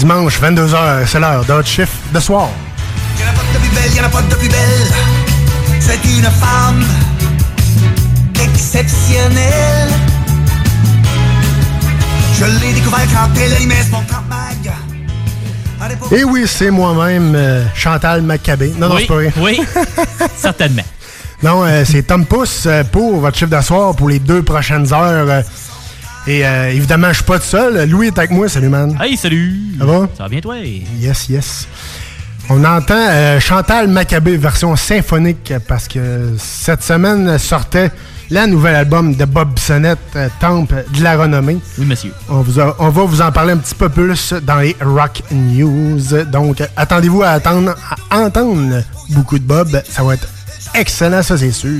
Dimanche, 22h, c'est l'heure de votre chiffre de soir. Y'en a pas de plus belle, y'en a pas de plus belle. C'est une femme exceptionnelle. Je l'ai découvert quand elle animait son camp mag. Et oui, c'est moi-même, euh, Chantal Maccabé. Non, non, Oui, c'est pas vrai. oui, certainement. Non, euh, c'est Tom Pousse euh, pour votre chiffre de soir pour les deux prochaines heures. Et euh, évidemment, je suis pas tout seul. Louis est avec moi. Salut, man. Hey, salut! Ça va? Ça va bien, toi? Yes, yes. On entend euh, Chantal Maccabé version symphonique parce que cette semaine sortait la nouvel album de Bob Bissonnette, euh, Temple de la renommée. Oui, monsieur. On, vous a- on va vous en parler un petit peu plus dans les Rock News. Donc, attendez-vous à attendre, à entendre beaucoup de Bob. Ça va être excellent, ça, c'est sûr.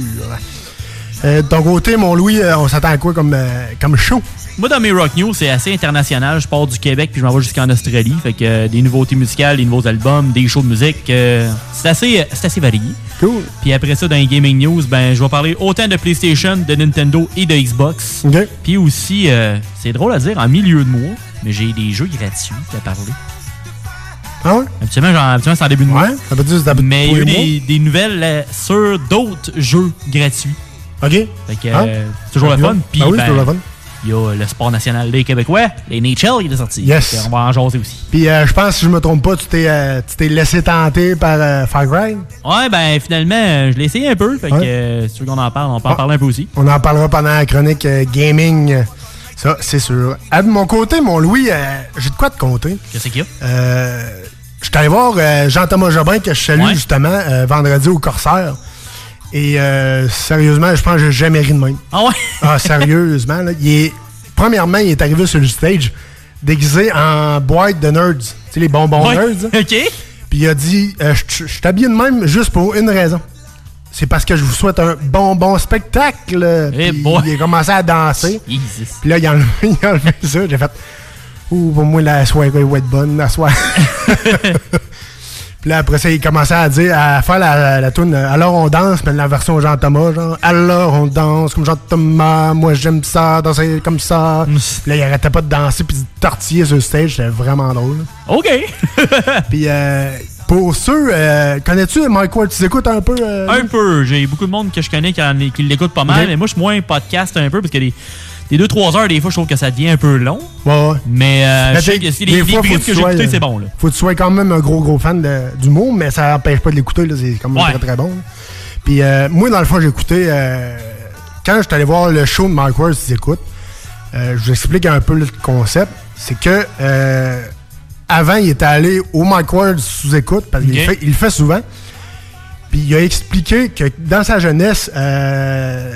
Euh, de ton côté, mon Louis, euh, on s'attend à quoi comme, euh, comme show? Moi, dans mes Rock News, c'est assez international. Je pars du Québec puis je m'en vais jusqu'en Australie. Fait que euh, des nouveautés musicales, des nouveaux albums, des shows de musique. euh, c'est assez, assez varié. Cool. Puis après ça, dans les Gaming News, ben, je vais parler autant de PlayStation, de Nintendo et de Xbox. OK. Puis aussi, euh, c'est drôle à dire, en milieu de mois, mais j'ai des jeux gratuits à parler. Ah ouais? Habituellement, genre, habituellement, c'est en début de mois. Ouais, ça veut dire que c'est à Mais il y a eu des, des nouvelles sur d'autres jeux gratuits. OK. Fait que, Ah. euh, c'est toujours le fun. Puis, Ben oui, c'est ben, toujours le fun. Il y a le sport national des Québécois, les NHL, il est sorti. Yes. Fait On va en jaser aussi. Puis, euh, je pense, si je me trompe pas, tu t'es euh, tu t'es laissé tenter par euh, Far Cry? Ouais, ben finalement, je l'ai essayé un peu. Fait que, si tu veux qu'on en parle, on peut en Ah. parler un peu aussi. On en parlera pendant la chronique gaming. Ça, c'est sûr. À de mon côté, mon Louis, j'ai de quoi te compter. Qu'est-ce qu'il y a? Euh, je suis allé voir Jean-Thomas Jobin, que je salue Ouais. justement, vendredi au Corsaire. Et euh, sérieusement, je pense que j'ai jamais ri de même. Ah ouais? Ah, sérieusement, là. Il est, premièrement, il est arrivé sur le stage déguisé en boîte de nerds. Tu sais, les bonbons Ouais. nerds. là. OK. Puis il a dit euh, Je suis habillé de même juste pour une raison. C'est parce que je vous souhaite un bon, bon spectacle. Eh Puis il a commencé à danser. Jesus. Puis là, il a enlevé, il a enlevé ça. J'ai fait Ouh, pour moi, la soirée va être bonne, la soirée. Puis là, après ça, il commençait à dire, à faire la, la, la toune, Alors on danse, mais la version Jean-Thomas, genre, Alors on danse comme Jean-Thomas, moi j'aime ça, danser comme ça. Puis là, il arrêtait pas de danser, puis de tortiller sur le stage, c'était vraiment drôle. OK. Puis euh, pour ceux, euh, connais-tu Mike Ward, tu écoutes un peu? euh, un peu. J'ai beaucoup de monde que je connais qui, qui l'écoute pas mal. Mais moi, je suis moins podcast un peu parce que les, les 2-3 heures, des fois, je trouve que ça devient un peu long. Ouais, ouais. Mais euh, Mais je sais que si les, les fois, faut briefs que j'ai écoutés, c'est bon. Là. Faut que tu sois quand même un gros, gros fan d'humour, mais ça n'empêche pas de l'écouter. C'est quand même Ouais. très, très bon. Puis euh, moi, dans le fond, j'ai écouté... euh, quand je suis allé voir le show de Mike Ward, si écoutes, euh, je vous explique un peu le concept. C'est que... euh, avant, il était allé au Mike Ward sous écoute, parce qu'il fait- il le fait souvent. Puis il a expliqué que dans sa jeunesse... euh,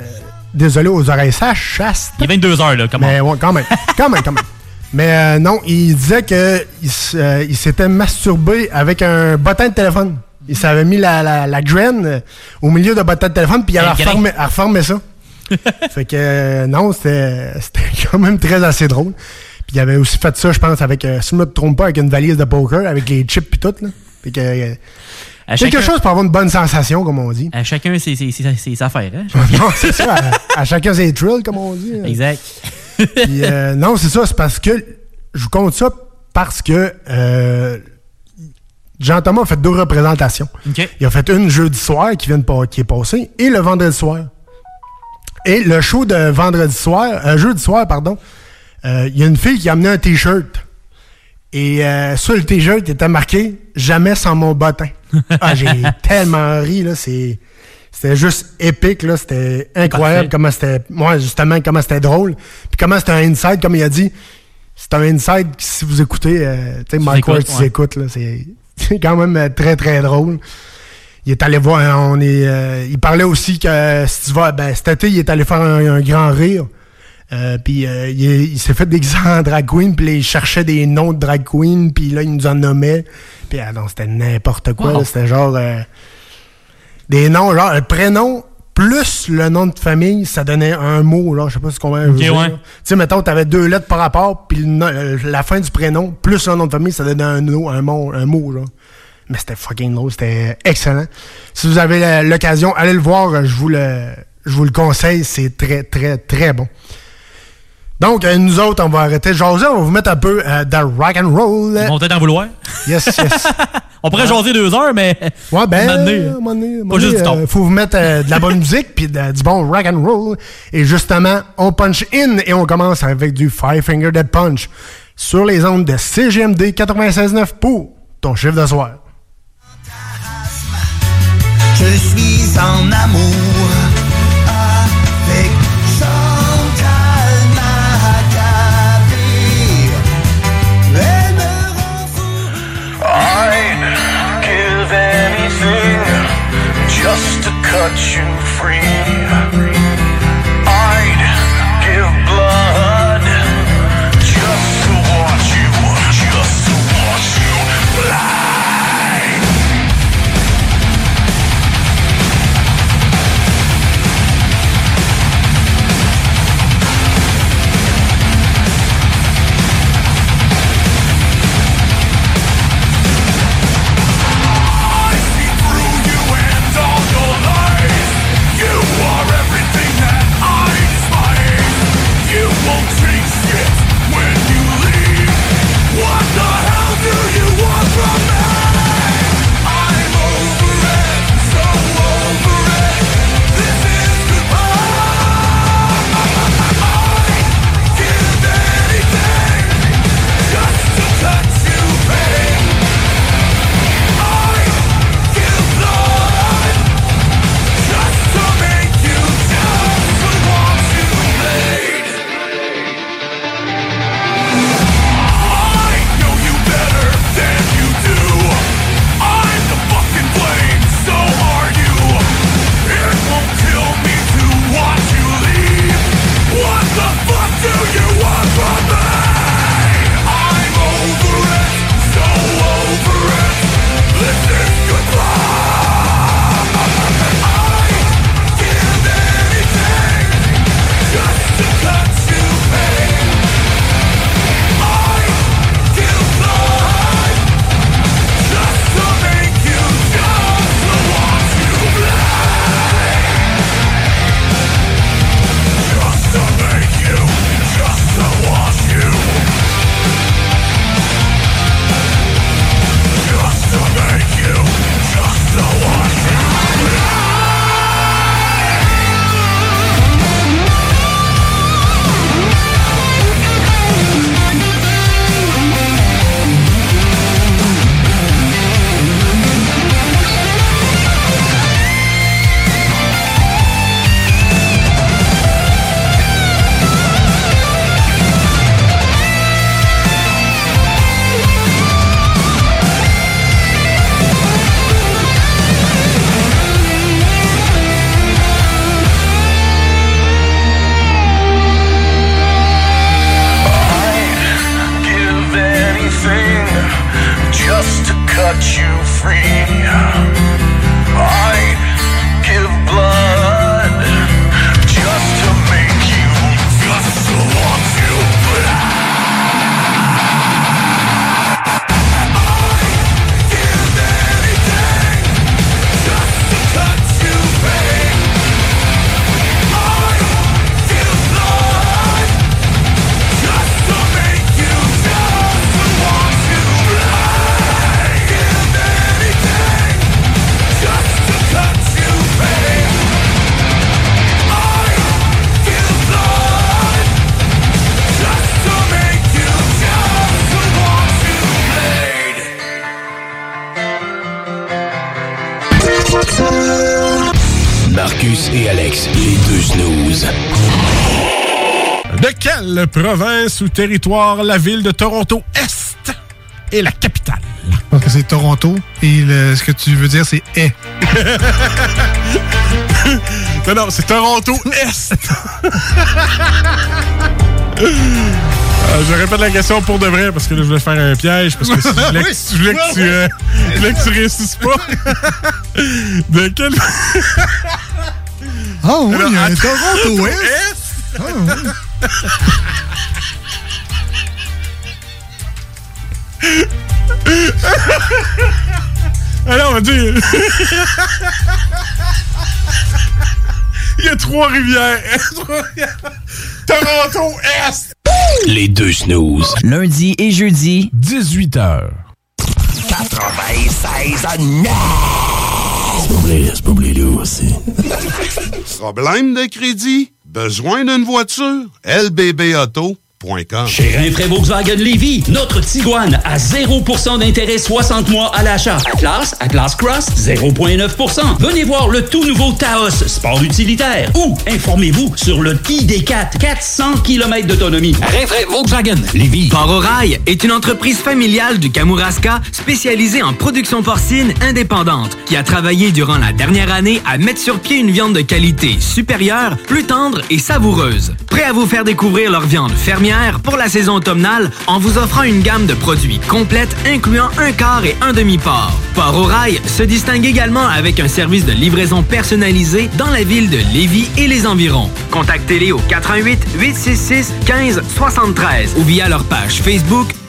désolé aux oreilles sèches, chaste, Il est 22 heures, là. Comment? mais ouais, quand même. quand même, quand même. Mais euh, non, il disait que il, euh, il s'était masturbé avec un bottin de téléphone. Il s'avait mis la, la, la graine euh, au milieu de bottin de téléphone, puis il avait reformé, a reformé ça. fait que euh, non, c'était quand même très assez drôle. Puis il avait aussi fait ça, je pense, avec, euh, si je me trompe pas, avec une valise de poker, avec les chips puis tout. Là. Fait que, quelque chacun- chose pour avoir une bonne sensation, comme on dit. À chacun ses, ses, ses- ses affaires. Hein? non, c'est ça. À, à chacun ses thrills, comme on dit. Exact. Puis, euh, non, c'est ça. C'est parce que je vous compte ça parce que euh, Jean-Thomas a fait deux représentations. OK. Il a fait une jeudi soir qui, vient de, qui est passée et le vendredi soir. Et le show de vendredi soir, euh, jeudi soir, pardon, euh, il y a une fille qui a amené un T-shirt. Et euh, sur le T-shirt, il était marqué « Jamais sans mon bottin ». Ah, j'ai tellement ri, là. C'est... C'était juste épique, là. C'était incroyable Parfait. comment c'était. Moi, justement, comment c'était drôle. Puis comment c'était un inside, comme il a dit. C'est un inside si vous écoutez, euh, tu sais, Mike Ward, tu écoutes, là. C'est quand même euh, très, très drôle. Il est allé voir, on est, euh, il parlait aussi que si tu vas, ben, cet été, il est allé faire un, un grand rire. Euh, puis euh, il, est- il s'est fait déguiser en drag queen, puis là, il cherchait des noms de drag queen, puis là, il nous en nommait. Puis ah non, c'était n'importe quoi. Wow. là. C'était genre euh, des noms, genre le prénom plus le nom de famille, ça donnait un mot, là. Je sais pas ce qu'on va. Tu sais, mettons, t'avais deux lettres par rapport, puis euh, la fin du prénom plus le nom de famille, ça donnait un, mot- un, mot, un mot, genre. Mais c'était fucking drôle, c'était excellent. Si vous avez l'occasion, allez le voir, je vous le, je vous le conseille, c'est très, très, très bon. Donc, euh, nous autres, on va arrêter de jaser, on va vous mettre un peu euh, de rock and roll. Ils vont peut-être en vouloir. Yes, yes. On pourrait jaser deux heures, mais. Ouais, ben, un moment donné, euh, pas juste du euh, faut vous mettre euh, de la bonne musique puis de- du bon rock and roll. Et justement, on punch in et on commence avec du Five Finger Dead Punch sur les ondes de CGMD 96.9 pour ton chiffre de soir. Je suis en amour touch you ou territoire la ville de Toronto Est est la capitale? Donc c'est Toronto et le- ce que tu veux dire c'est est. non, non, c'est Toronto Est. Euh, je répète la question pour de vrai parce que là, je voulais faire un piège parce que si je voulais que, je voulais que tu, euh, je voulais que tu réussisses pas. De quelle. Ah oui, Alors, il y a un Toronto Est. Est. Ah, oui. Alors, on va dire. Il y a trois rivières. Toronto Est. Les deux snooze. Lundi et jeudi, 18h. 96 à 9. C'est pas vrai, c'est pas vrai, là aussi. Problème de crédit? Besoin d'une voiture? Chez Rinfraie Volkswagen Lévy, notre Tiguan à 0% d'intérêt 60 mois à l'achat. Atlas, Atlas Cross, 0,9%. Venez voir le tout nouveau Taos, sport utilitaire. Ou informez-vous sur le ID4, 400 km d'autonomie. Rinfraie Volkswagen Lévis. Port au Rail est une entreprise familiale du Kamouraska spécialisée en production porcine indépendante qui a travaillé durant la dernière année à mettre sur pied une viande de qualité supérieure, plus tendre et savoureuse. Prêt à vous faire découvrir leur viande fermière pour la saison automnale en vous offrant une gamme de produits complète incluant un quart et un demi-port. Port au se distingue également avec un service de livraison personnalisé dans la ville de Lévis et les environs. Contactez-les au 88 866 15 73 ou via leur page Facebook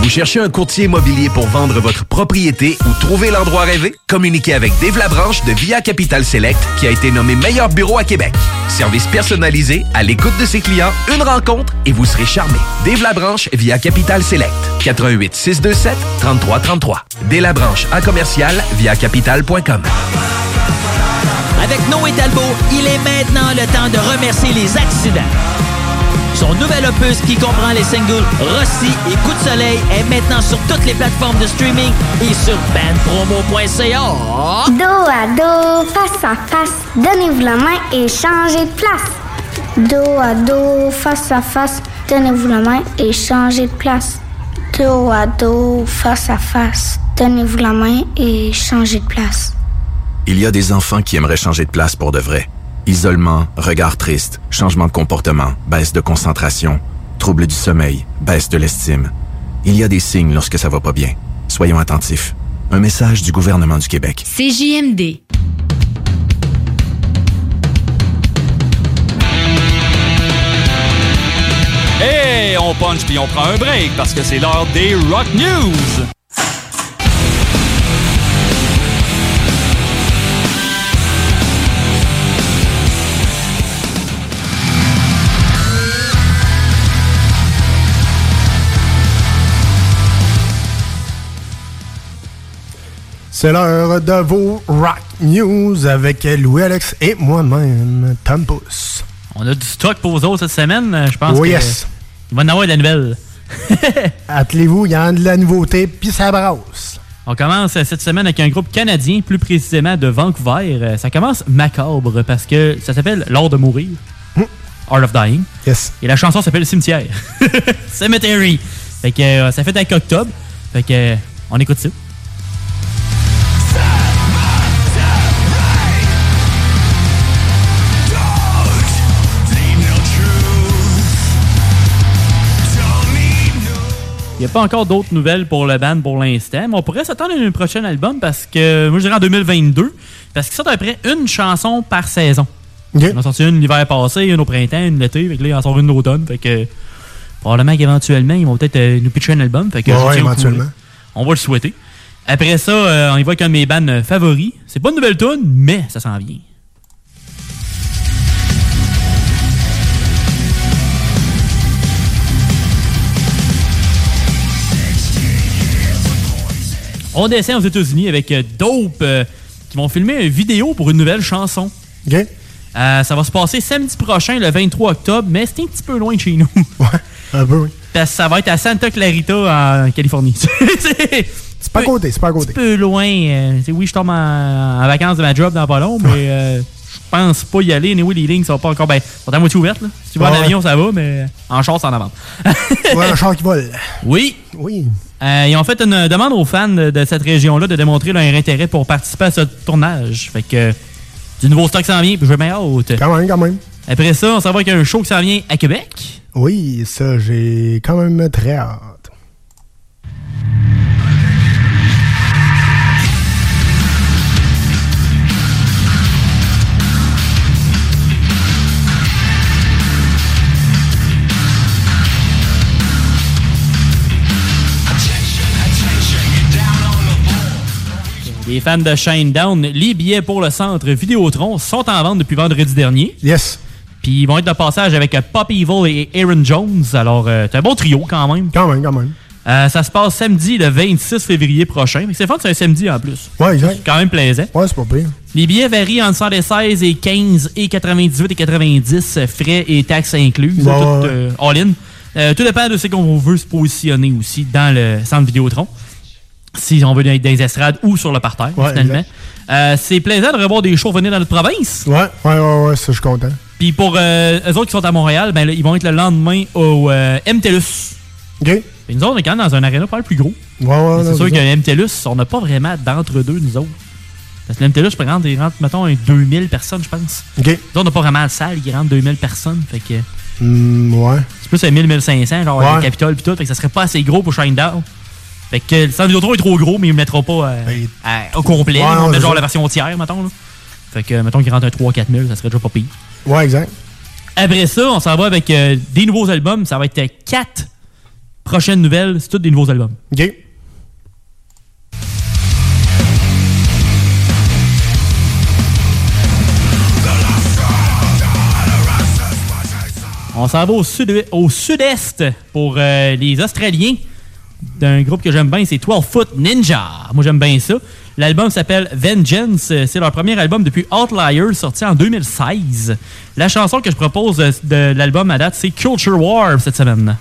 Vous cherchez un courtier immobilier pour vendre votre propriété ou trouver l'endroit rêvé? Communiquez avec Dave Labranche de Via Capital Select qui a été nommé meilleur bureau à Québec. Service personnalisé, à l'écoute de ses clients, une rencontre et vous serez charmé. Dave Labranche via Capital Select. 88 627 3333. Dave Labranche à commercial via capital.com. Avec Noé Talbot, il est maintenant le temps de remercier les accidents. Son nouvel opus qui comprend les singles Rossi et Coup de soleil est maintenant sur toutes les plateformes de streaming et sur bandpromo.ca. Dos à dos, face à face, donnez-vous la main et changez de place. Dos à dos, face à face, donnez-vous la main et changez de place. Dos à dos, face à face, donnez-vous la main et changez de place. Il y a des enfants qui aimeraient changer de place pour de vrai. Isolement, regard triste, changement de comportement, baisse de concentration, trouble du sommeil, baisse de l'estime. Il y a des signes lorsque ça va pas bien. Soyons attentifs. Un message du gouvernement du Québec. CJMD. Et on punch puis on prend un break parce que c'est l'heure des Rock News. C'est l'heure de vos Rock News avec Louis-Alex et moi-même, Tom Pousse. On a du stock pour vous autres cette semaine. euh, Je pense Oh que yes. il va en avoir de la nouvelle. Attelez-vous, il y a de la nouveauté, puis ça brasse. On commence euh, cette semaine avec un groupe canadien, plus précisément de Vancouver. Euh, Ça commence macabre parce que ça s'appelle L'art de mourir. Art of Dying. Yes. Et la chanson s'appelle Cimetière. Cemetery. Fait que ça fait avec octobre. Fait que on écoute ça. Il n'y a pas encore d'autres nouvelles pour le band pour l'instant, mais on pourrait s'attendre à un prochain album parce que, moi je dirais en 2022, parce qu'ils sortent à peu près une chanson par saison. Ils en sorti une l'hiver passé, une au printemps, une l'été, fait que là ils en sortent une l'automne, fait que probablement qu'éventuellement ils vont peut-être euh, nous pitcher un album, fait que Ouais, éventuellement. On va le souhaiter. Après ça, euh, on y va avec un de mes bands favoris. C'est pas une nouvelle tune, mais ça s'en vient. On descend aux États-Unis avec euh, Dope euh, qui vont filmer une vidéo pour une nouvelle chanson. Euh, ça va se passer samedi prochain, le 23 octobre, mais c'est un petit peu loin de chez nous. Un peu, oui. Parce que ça va être à Santa Clarita, en Californie. c'est pas à côté, c'est pas à côté. Un peu loin. oui, je tombe en, en vacances de ma job dans pas long, mais pense pas y aller. Anyway, les lignes sont pas encore. Ben, sont à moitié ouvertes. Là. Si tu vas en Ouais. avion, ça va, mais en char, c'est en avant. Ouais, un char qui vole. Oui. Oui. Euh, ils ont fait une demande aux fans de, cette région-là de démontrer leur intérêt pour participer à ce tournage. Fait que du nouveau stock s'en vient, puis je vais bien hâte. Quand même, quand même. Après ça, on s'en va avec un show qui s'en vient à Québec. Oui, ça, j'ai quand même très hâte. Les fans de Shinedown, les billets pour le centre Vidéotron sont en vente depuis vendredi dernier. Yes. Puis ils vont être de passage avec euh, Pop Evil et Aaron Jones. Alors, euh, c'est un bon trio quand même. Quand même, quand même. Euh, ça se passe samedi, le 26 février prochain. C'est fun, c'est un samedi en plus. Ouais, exact. C'est quand même plaisant. Ouais, c'est pas pire. Les billets varient entre 116 et 15 et 98 et 90, euh, frais et taxes incluses, Ouais, tout euh, all-in. Tout dépend de ce qu'on veut se positionner aussi dans le centre Vidéotron. Si on veut être dans les estrades ou sur le parterre, Ouais, finalement. Euh, c'est plaisant de revoir des shows venir dans notre province. Ouais, ouais, ouais, ouais, ça, je suis content. Puis pour euh, eux autres qui sont à Montréal, ben, là, ils vont être le lendemain au euh, MTLUS. OK. Puis nous autres, on est quand même dans un aréna pas plus gros. Ouais, ouais, c'est sûr qu'un MTLUS, on n'a pas vraiment d'entre-deux, nous autres. Parce que le MTLUS, je rentre, il rentre, mettons, un 2000 personnes, je pense. OK. Nous autres, on n'a pas vraiment de salle qui rentre 2000 personnes. Fait que Hmm, ouais. c'est plus un 1000-1500, genre Ouais. le Capitole pis tout. Fait que ça serait pas assez gros pour Shinedown. Fait que le centre Vidéotron est trop gros, mais il ne mettra pas euh, à- au complet. Ouais, non, c'est genre ça. la version tiers, mettons. Là. Fait que, mettons qu'il rentre un 3-4 000, ça serait déjà pas pire. Ouais, exact. Après ça, on s'en va avec euh, des nouveaux albums. Ça va être 4 prochaines nouvelles. C'est tous des nouveaux albums. OK. On s'en va au sud au sud-est pour euh, les Australiens d'un groupe que j'aime bien, c'est 12 Foot Ninja. Moi, j'aime bien ça. L'album s'appelle Vengeance. C'est leur premier album depuis Outlier, sorti en 2016. La chanson que je propose de l'album à date, c'est Culture War cette semaine.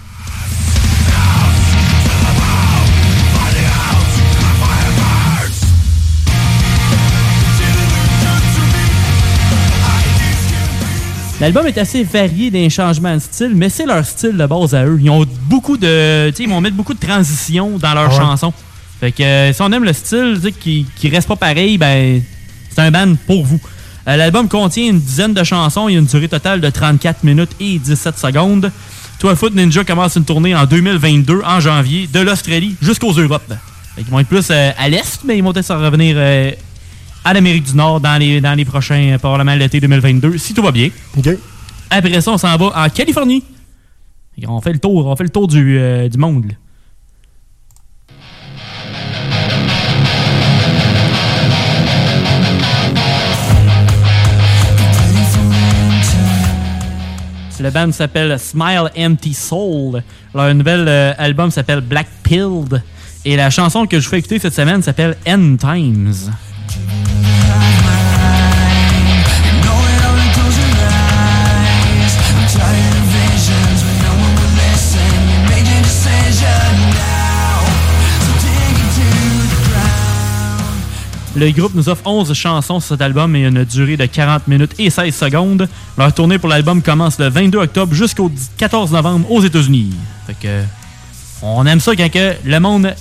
L'album est assez varié d'un changement de style, mais c'est leur style de base à eux. Ils ont beaucoup de. Ils vont mettre beaucoup de transitions dans leurs Ah ouais. chansons. Fait que euh, si on aime le style qui, qui reste pas pareil, ben c'est un band pour vous. Euh, L'album contient une dizaine de chansons. A une durée totale de 34 minutes et 17 secondes. 12 Foot Ninja commence une tournée en 2022, en janvier, de l'Australie jusqu'aux Europes. Fait qu'ils vont être plus euh, à l'Est, mais ils vont peut-être revenir euh, à l'Amérique du Nord dans les, dans les prochains, euh, probablement l'été 2022, si tout va bien. OK. Après ça, on s'en va en Californie. Et On fait le tour, on fait le tour du, euh, du monde. là. Le band s'appelle Smile Empty Soul. Leur nouvel euh, album s'appelle Black Pilled. Et la chanson que je vous fais écouter cette semaine s'appelle End Times. Le groupe nous offre 11 chansons sur cet album et une durée de 40 minutes et 16 secondes. Leur tournée pour l'album commence le 22 octobre jusqu'au 14 novembre aux États-Unis. Fait que on aime ça quand que le monde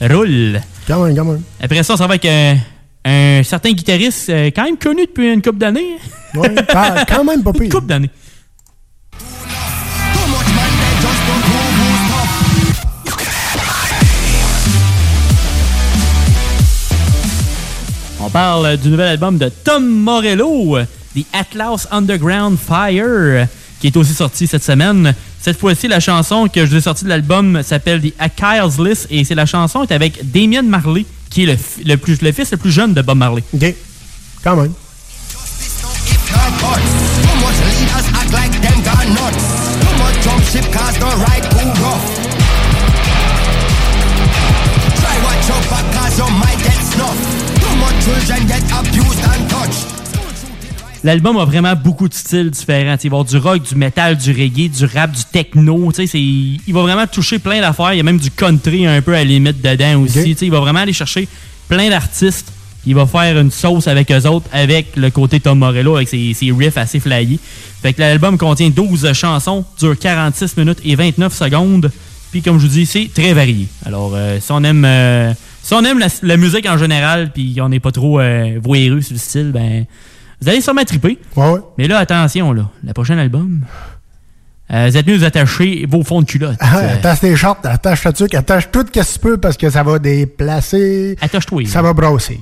roule. Quand même, quand même. Après ça, ça va avec un, un certain guitariste euh, quand même connu depuis une couple d'années. Ouais, quand- quand même pas pire. Une couple d'années. Parle du nouvel album de Tom Morello, The Atlas Underground Fire, qui est aussi sorti cette semaine. Cette fois-ci, la chanson que je vous ai sortie de l'album s'appelle The Achilles List et c'est la chanson est avec Damien Marley, qui est le, le, plus, le fils le plus jeune de Bob Marley. OK. Quand même. Children get abused and touched. L'album a vraiment beaucoup de styles différents. Il va y avoir du rock, du metal, du reggae, du rap, du techno. Il va vraiment toucher plein d'affaires. Il y a même du country un peu à la limite dedans aussi. Il va vraiment aller chercher plein d'artistes. Il va faire une sauce avec eux autres, avec le côté Tom Morello, avec ses, ses riffs assez flyés. Fait que l'album contient 12 chansons, dure 46 minutes et 29 secondes. Puis comme je vous dis, c'est très varié. Alors, euh, si on aime, euh, si on aime la, la musique en général, puis on n'est pas trop euh, voyeux sur le style, ben, vous allez sûrement triper. Mais là, attention, là, le prochain album, euh, vous êtes mieux vous attacher vos fonds de culotte. Ah, Euh, attache tes shorts, attache ta tuque, attache tout ce que tu peux parce que ça va déplacer. Attache-toi. Ça va brosser.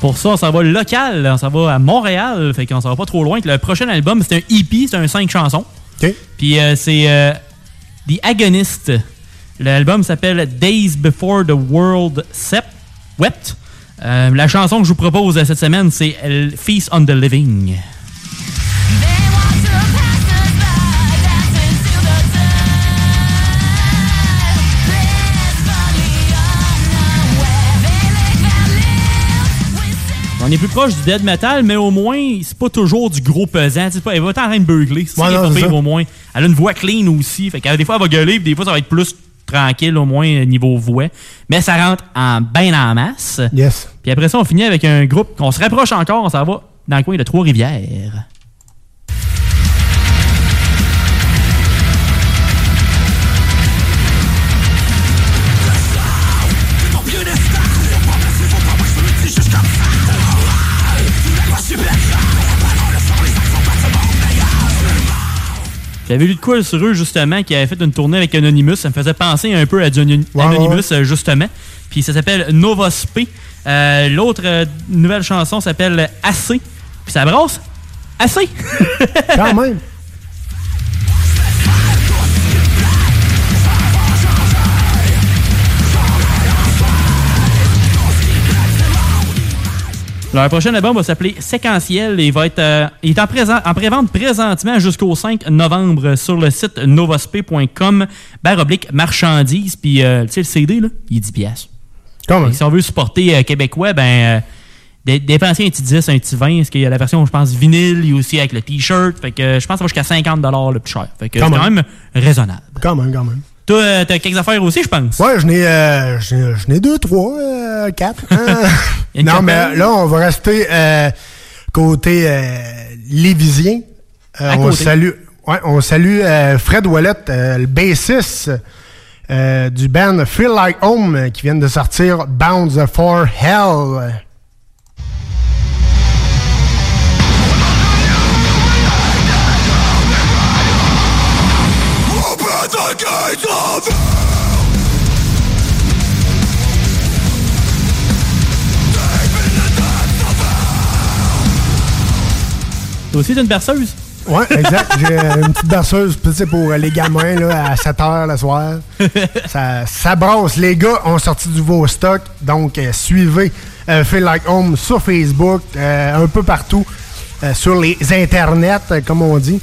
Pour ça, on s'en va local, on s'en va à Montréal, fait qu'on s'en va pas trop loin. Le prochain album, c'est un EP, c'est un 5 chansons. Puis euh, c'est euh, The Agonist. L'album s'appelle Days Before the World Sep- Wept. Euh, la chanson que je vous propose cette semaine, c'est Feast on the Living. On est plus proche du dead metal, mais au moins, c'est pas toujours du gros pesant. C'est pas, elle va être en train de beugler. C'est ça qui est au moins. Elle a une voix clean aussi. Fait que des fois, elle va gueuler, puis des fois, ça va être plus tranquille, au moins, niveau voix. Mais ça rentre en ben en masse. Yes. Puis après ça, on finit avec un groupe qu'on se rapproche encore. On s'en va dans le coin de Trois-Rivières. J'avais lu de quoi sur eux, justement, qui avait fait une tournée avec Anonymous. Ça me faisait penser un peu à du Anonymous, euh, justement. Puis ça s'appelle Nova Sp. Euh, L'autre euh, nouvelle chanson s'appelle Assez. Puis ça brasse assez. Quand même. Leur prochain album va s'appeler Séquentiel et il va être euh, il est en, présent, en pré-vente présentement jusqu'au 5 novembre sur le site novasp.com barre oblique marchandises. Puis, euh, tu sais, le CD, là, il est 10 piastres. Si on veut supporter euh, québécois, ben, euh, dé- dépenser un petit 10, un petit 20, parce qu'il y a la version, je pense, vinyle, il y a aussi avec le t-shirt. Fait que je pense que ça va jusqu'à 50 le plus cher. Fait que c'est Quand même raisonnable. Quand même, quand même. Toi, euh, t'as quelques affaires aussi, je pense. Ouais, j'en ai, euh, j'en ai- j'en ai deux, trois, euh, quatre. hein. Non, mais là, on va rester euh, côté euh, lévisien. Euh, À on côté. salue, ouais, on salue euh, Fred Wallet, euh, le bassiste euh, du band Feel Like Home, qui vient de sortir Bounds for Hell. Gates of Toi aussi, t'as une perceuse? Ouais, exact. J'ai euh, une petite berceuse pour les gamins là, à 7 h le soir. ça, ça brasse. Les gars ont sorti du nouveau stock. Donc, euh, suivez euh, Feel Like Home sur Facebook, euh, un peu partout, euh, sur les internets, euh, comme on dit.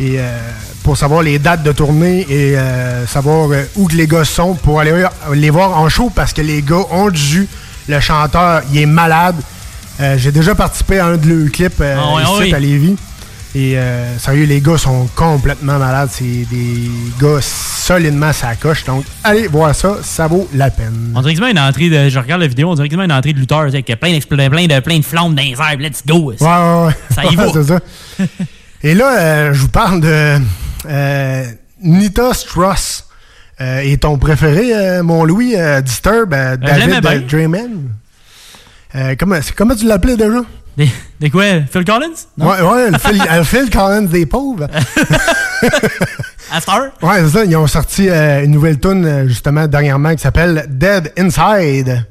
Et euh, pour savoir les dates de tournée et euh, savoir euh, où que les gars sont pour aller les voir en show parce que les gars ont du jus. Le chanteur, il est malade. J'ai déjà participé à un de leurs clips Ah ouais, ici ah oui. à Lévis. Et sérieux, les gars sont complètement malades. C'est des gars solidement sa coche. Donc, allez voir ça, ça vaut la peine. On dirait quasiment une entrée de. Je regarde la vidéo, on dirait une entrée de lutteur, avec plein, plein, de, plein de flammes dans les airs. Let's go! Ouais, ouais, ouais. Ça y va. C'est ça. Et là, euh, je vous parle de euh, Nita Struss. Euh, et ton préféré, euh, mon Louis, euh, Disturb, euh, David Drayman. Comment, comment tu l'appelais déjà? Des, des quoi? Phil Collins? Non? Ouais, ouais, le Phil, le Phil Collins des pauvres. Astor? Ouais, c'est ça. Ils ont sorti euh, une nouvelle tune justement dernièrement qui s'appelle Dead Inside.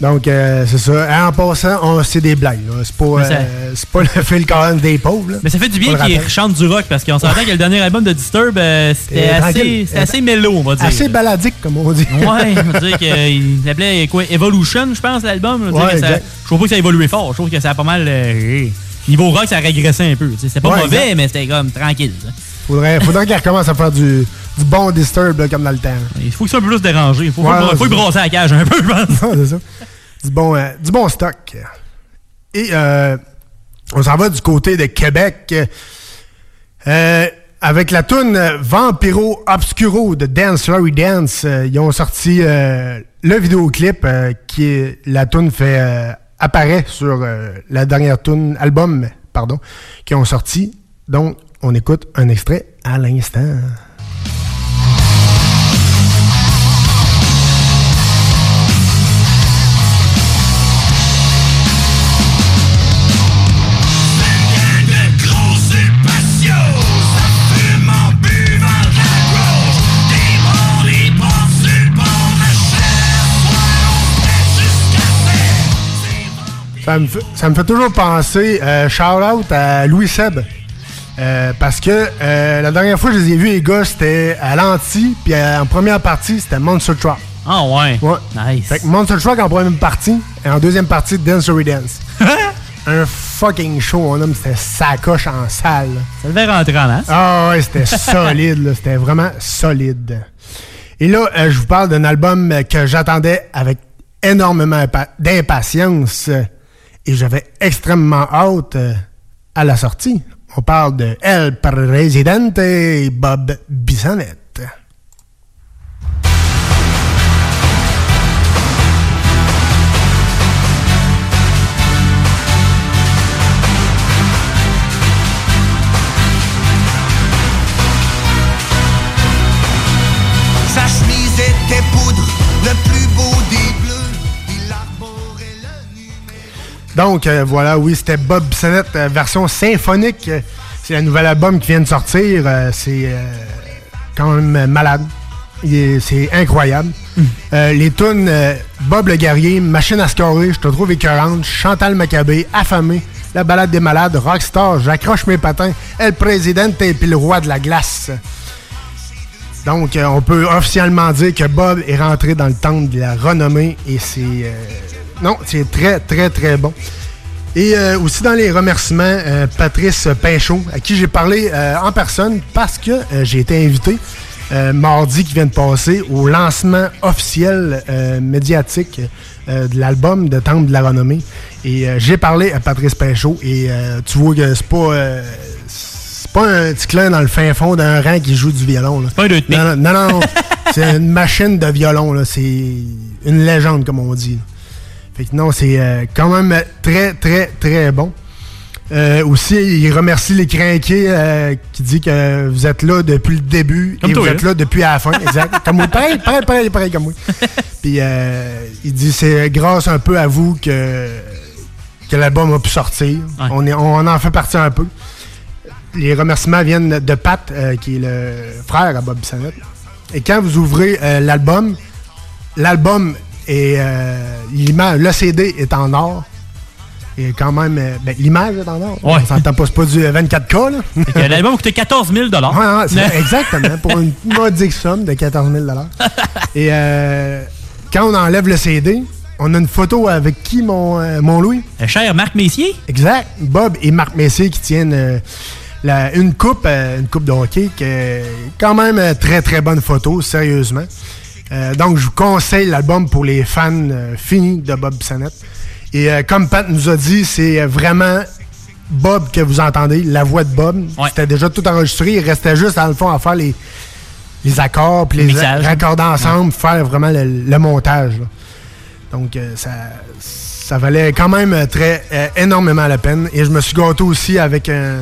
Donc, euh, c'est ça. En passant, on- c'est des blagues. C'est pas, ça- euh, c'est pas le Phil Collins des pauvres. là. Mais ça fait du bien le qu'il rappelle. chante du rock parce qu'on s'entend que le dernier album de Disturb, euh, c'était Et assez, c'était assez mélo, on va dire. Assez baladique, comme on dit. Ouais, on va dire qu'il s'appelait quoi? Evolution, je pense, l'album. Ouais. Je trouve pas que ça a évolué fort. Je trouve que ça a pas mal. euh, niveau rock, ça a régressé un peu. C'était pas Ouais, mauvais, exact. mais c'était comme tranquille. ça. Faudrait, faudrait qu'il recommence à faire du, du bon Disturb là, comme dans le temps. Il faut que ça un peu plus dérangé. Il faut, Ouais, faut, faut y brasser la cage un peu, je pense. Non, c'est ça. Du bon, euh, du bon stock. Et euh, on s'en va du côté de Québec. Euh, avec la tune Vampiro Obscuro de Dance Larry Dance, ils ont sorti le vidéoclip qui est la tune fait apparaît sur la dernière tune album pardon qui ont sorti. Donc on écoute un extrait à l'instant. Ça me, fait, ça me fait toujours penser, euh, shout out à Louis Seb. Euh, parce que euh, la dernière fois que je les ai vus, les gars, c'était à l'anti, puis euh, en première partie, c'était Monster Truck. Ah ouais. Ouais. Nice. Fait que Monster Truck en première partie, et en deuxième partie, Dance Story Dance. Un fucking show, mon homme, c'était sacoche en salle. Ça devait rentrer en masse. Ah ouais, c'était solide, là. c'était vraiment solide. Et là, euh, je vous parle d'un album que j'attendais avec énormément impa- d'impatience et j'avais extrêmement hâte euh, à la sortie. On parle de El Presidente Bob Bissonnette. Donc euh, voilà, oui, c'était Bob Bissonnette euh, version symphonique. C'est le nouvel album qui vient de sortir. Euh, c'est quand même malade. C'est incroyable. Euh, les tunes Bob le guerrier, Machine à scorer, je te trouve écœurante, Chantal Maccabé, Affamé, La balade des malades, Rockstar, J'accroche mes patins, El Presidente et puis le roi de la glace. Donc, on peut officiellement dire que Bob est rentré dans le temple de la renommée et c'est. Non, c'est très, très, très bon. Et euh, aussi dans les remerciements, euh, Patrice Pinchot, à qui j'ai parlé euh, en personne parce que j'ai été invité mardi qui vient de passer au lancement officiel médiatique de l'album de Temple de la Renommée. Et j'ai parlé à Patrice Pinchot et tu vois que c'est pas. c'est pas un petit clin dans le fin fond d'un rang qui joue du violon. Là. pas un deux Non, non, non, non, c'est une machine de violon. C'est une légende, comme on dit. Fait que non, c'est euh, quand même très, très, très bon. Euh, aussi, il remercie les crinqués euh, qui dit que vous êtes là depuis le début Comme et vous hein? êtes là depuis la fin. Exact. comme moi. Pareil, pareil, pareil, pareil comme moi. Puis il dit c'est grâce un peu à vous que, que l'album a pu sortir. On, est, on en fait partie un peu. Les remerciements viennent de Pat, qui est le frère à Bob Bissonnette. Et quand vous ouvrez l'album, l'album est. euh, l'image, le CD est en or. Et quand même. euh, ben, l'image est en or. On s'entend pas, c'est pas du 24K, là. L'album coûtait 14 000 Ouais, ouais, c'est- exactement, pour une modique somme de 14 000 Et euh, quand on enlève le CD, on a une photo avec qui, mon, euh, mon Louis? cher Marc Messier. Exact. Bob et Marc Messier qui tiennent euh, la- une coupe, euh, une coupe de hockey, qui est quand même très très bonne photo, sérieusement. Euh, donc, je vous conseille l'album pour les fans euh, finis de Bob Bissonnette. Et euh, comme Pat nous a dit, c'est vraiment Bob que vous entendez, la voix de Bob. C'était déjà tout enregistré. Il restait juste, dans le fond, à faire les, les accords, puis les Mixage. raccorder ensemble, faire vraiment le, le montage. là. Donc, euh, ça, ça valait quand même très euh, énormément la peine. Et je me suis gâté aussi avec un.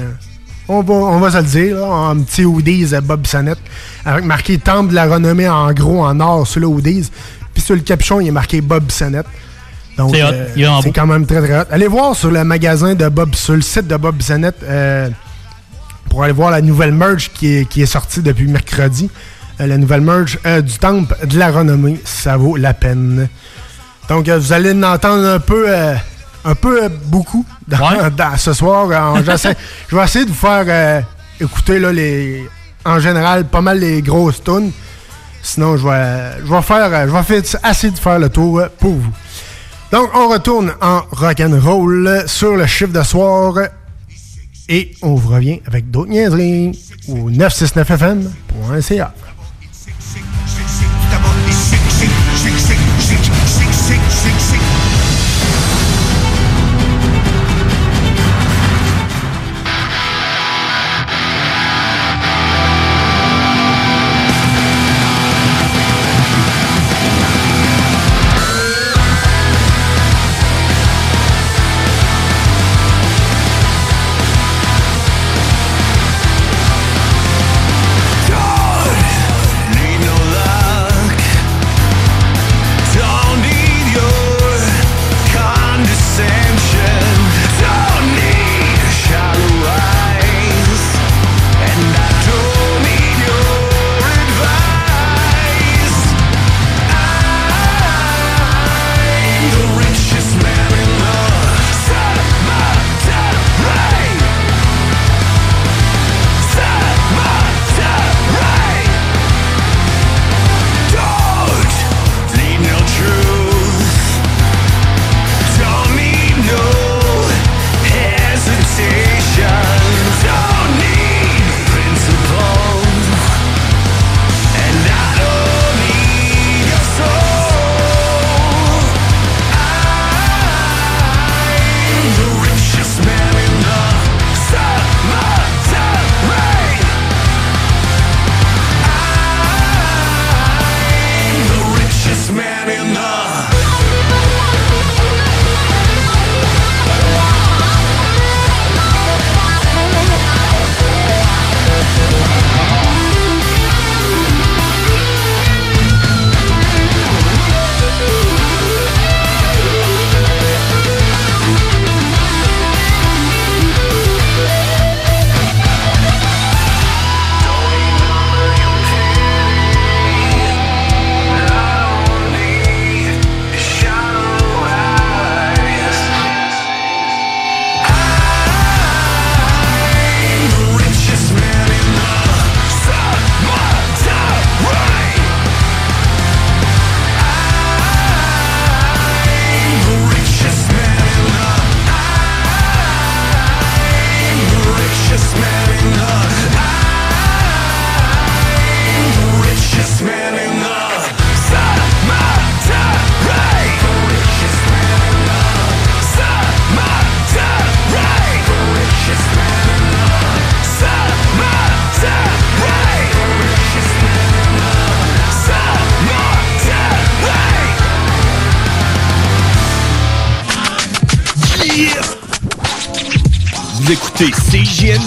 On va, on va se le dire, là, un petit hoodies euh, Bob Bissonnette, avec marqué Temple de la renommée en gros en or sur le hoodies. Puis sur le capuchon, il est marqué Bob Bissonnette. Donc, C'est euh, quand même très très hot. Allez voir sur le magasin de Bob, sur le site de Bob Bissonnette, euh, pour aller voir la nouvelle merge qui est, qui est sortie depuis mercredi. Euh, la nouvelle merge du Temple de la renommée, ça vaut la peine. Donc, vous allez en entendre un peu, un peu euh, beaucoup dans, dans- ce soir. Euh, je vais essayer de vous faire euh, écouter là, les, en général pas mal les grosses tunes. Sinon, je vais, je vais faire, je vais faire assez de faire le tour pour vous. Donc, on retourne en rock'n'roll sur le chiffre de soir et on vous revient avec d'autres niaiseries au 969fm.ca.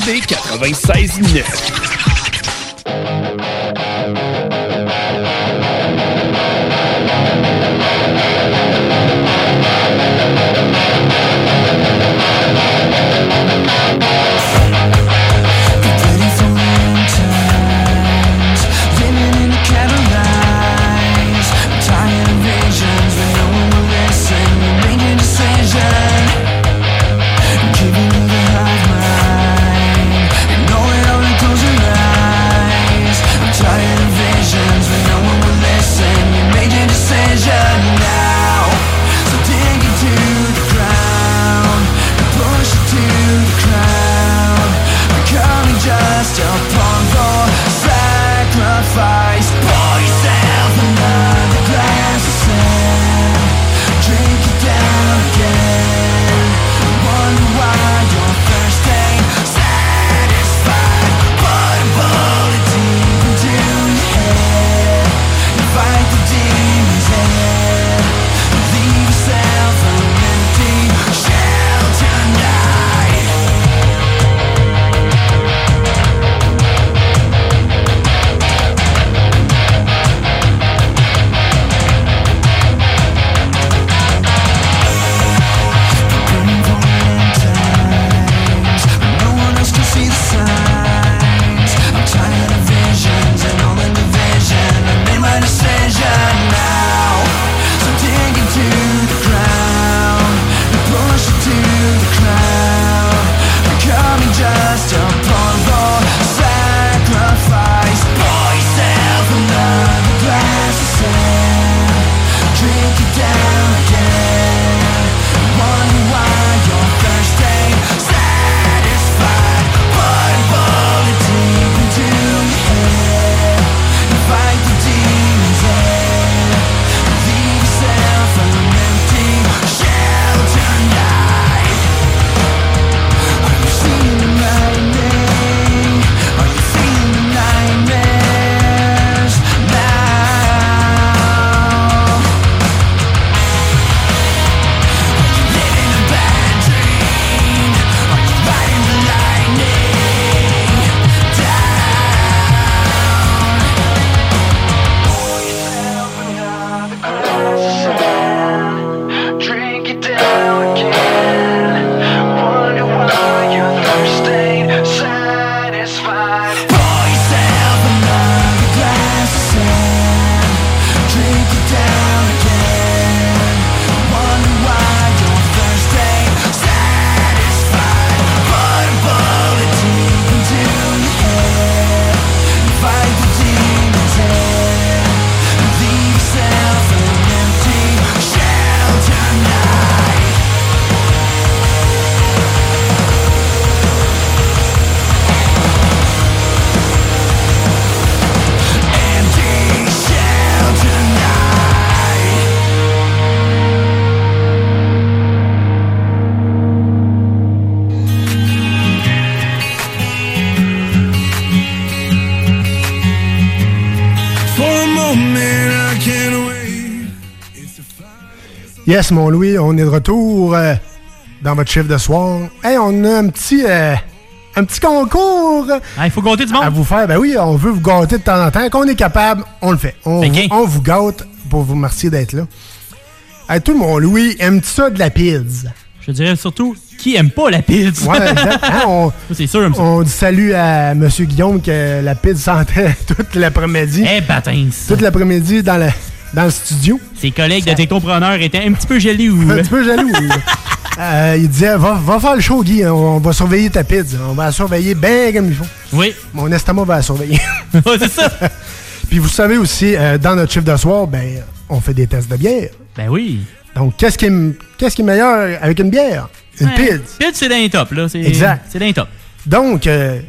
CJMD 96.9. Yes, mon Louis, on est de retour euh, dans votre chiffre de soir. Hey, on a un petit, euh, un petit concours. Il faut gâter du monde. À vous faire. Ben oui, on veut vous gâter de temps en temps. Quand on est capable, on le fait. On, on vous gâte pour vous remercier d'être là. Hey, tout mon Louis, aime ça de la pizza? Je dirais surtout, qui aime pas la pizza? Ouais, exact. Hein, on, c'est sûr, j'aime ça. On dit salut à M. Guillaume que la pizza sentait toute l'après-midi. Eh, batins. Toute l'après-midi dans, le- dans le studio. Ses collègues de technopreneurs étaient un petit peu jaloux. Un petit peu jaloux. oui. Euh, il disait va, va faire le show, Guy. On, on va surveiller ta pizza. On va la surveiller bien comme il faut. Oui. Mon estomac va la surveiller. c'est ça. Puis vous savez aussi, euh, dans notre chiffre de soir, ben, on fait des tests de bière. Ben oui. Donc, qu'est-ce qui, qu'est-ce qui est meilleur avec une bière? Une Ouais, pizza. Pizza, c'est dans les top, là. Exact. C'est dans les top. Donc, euh,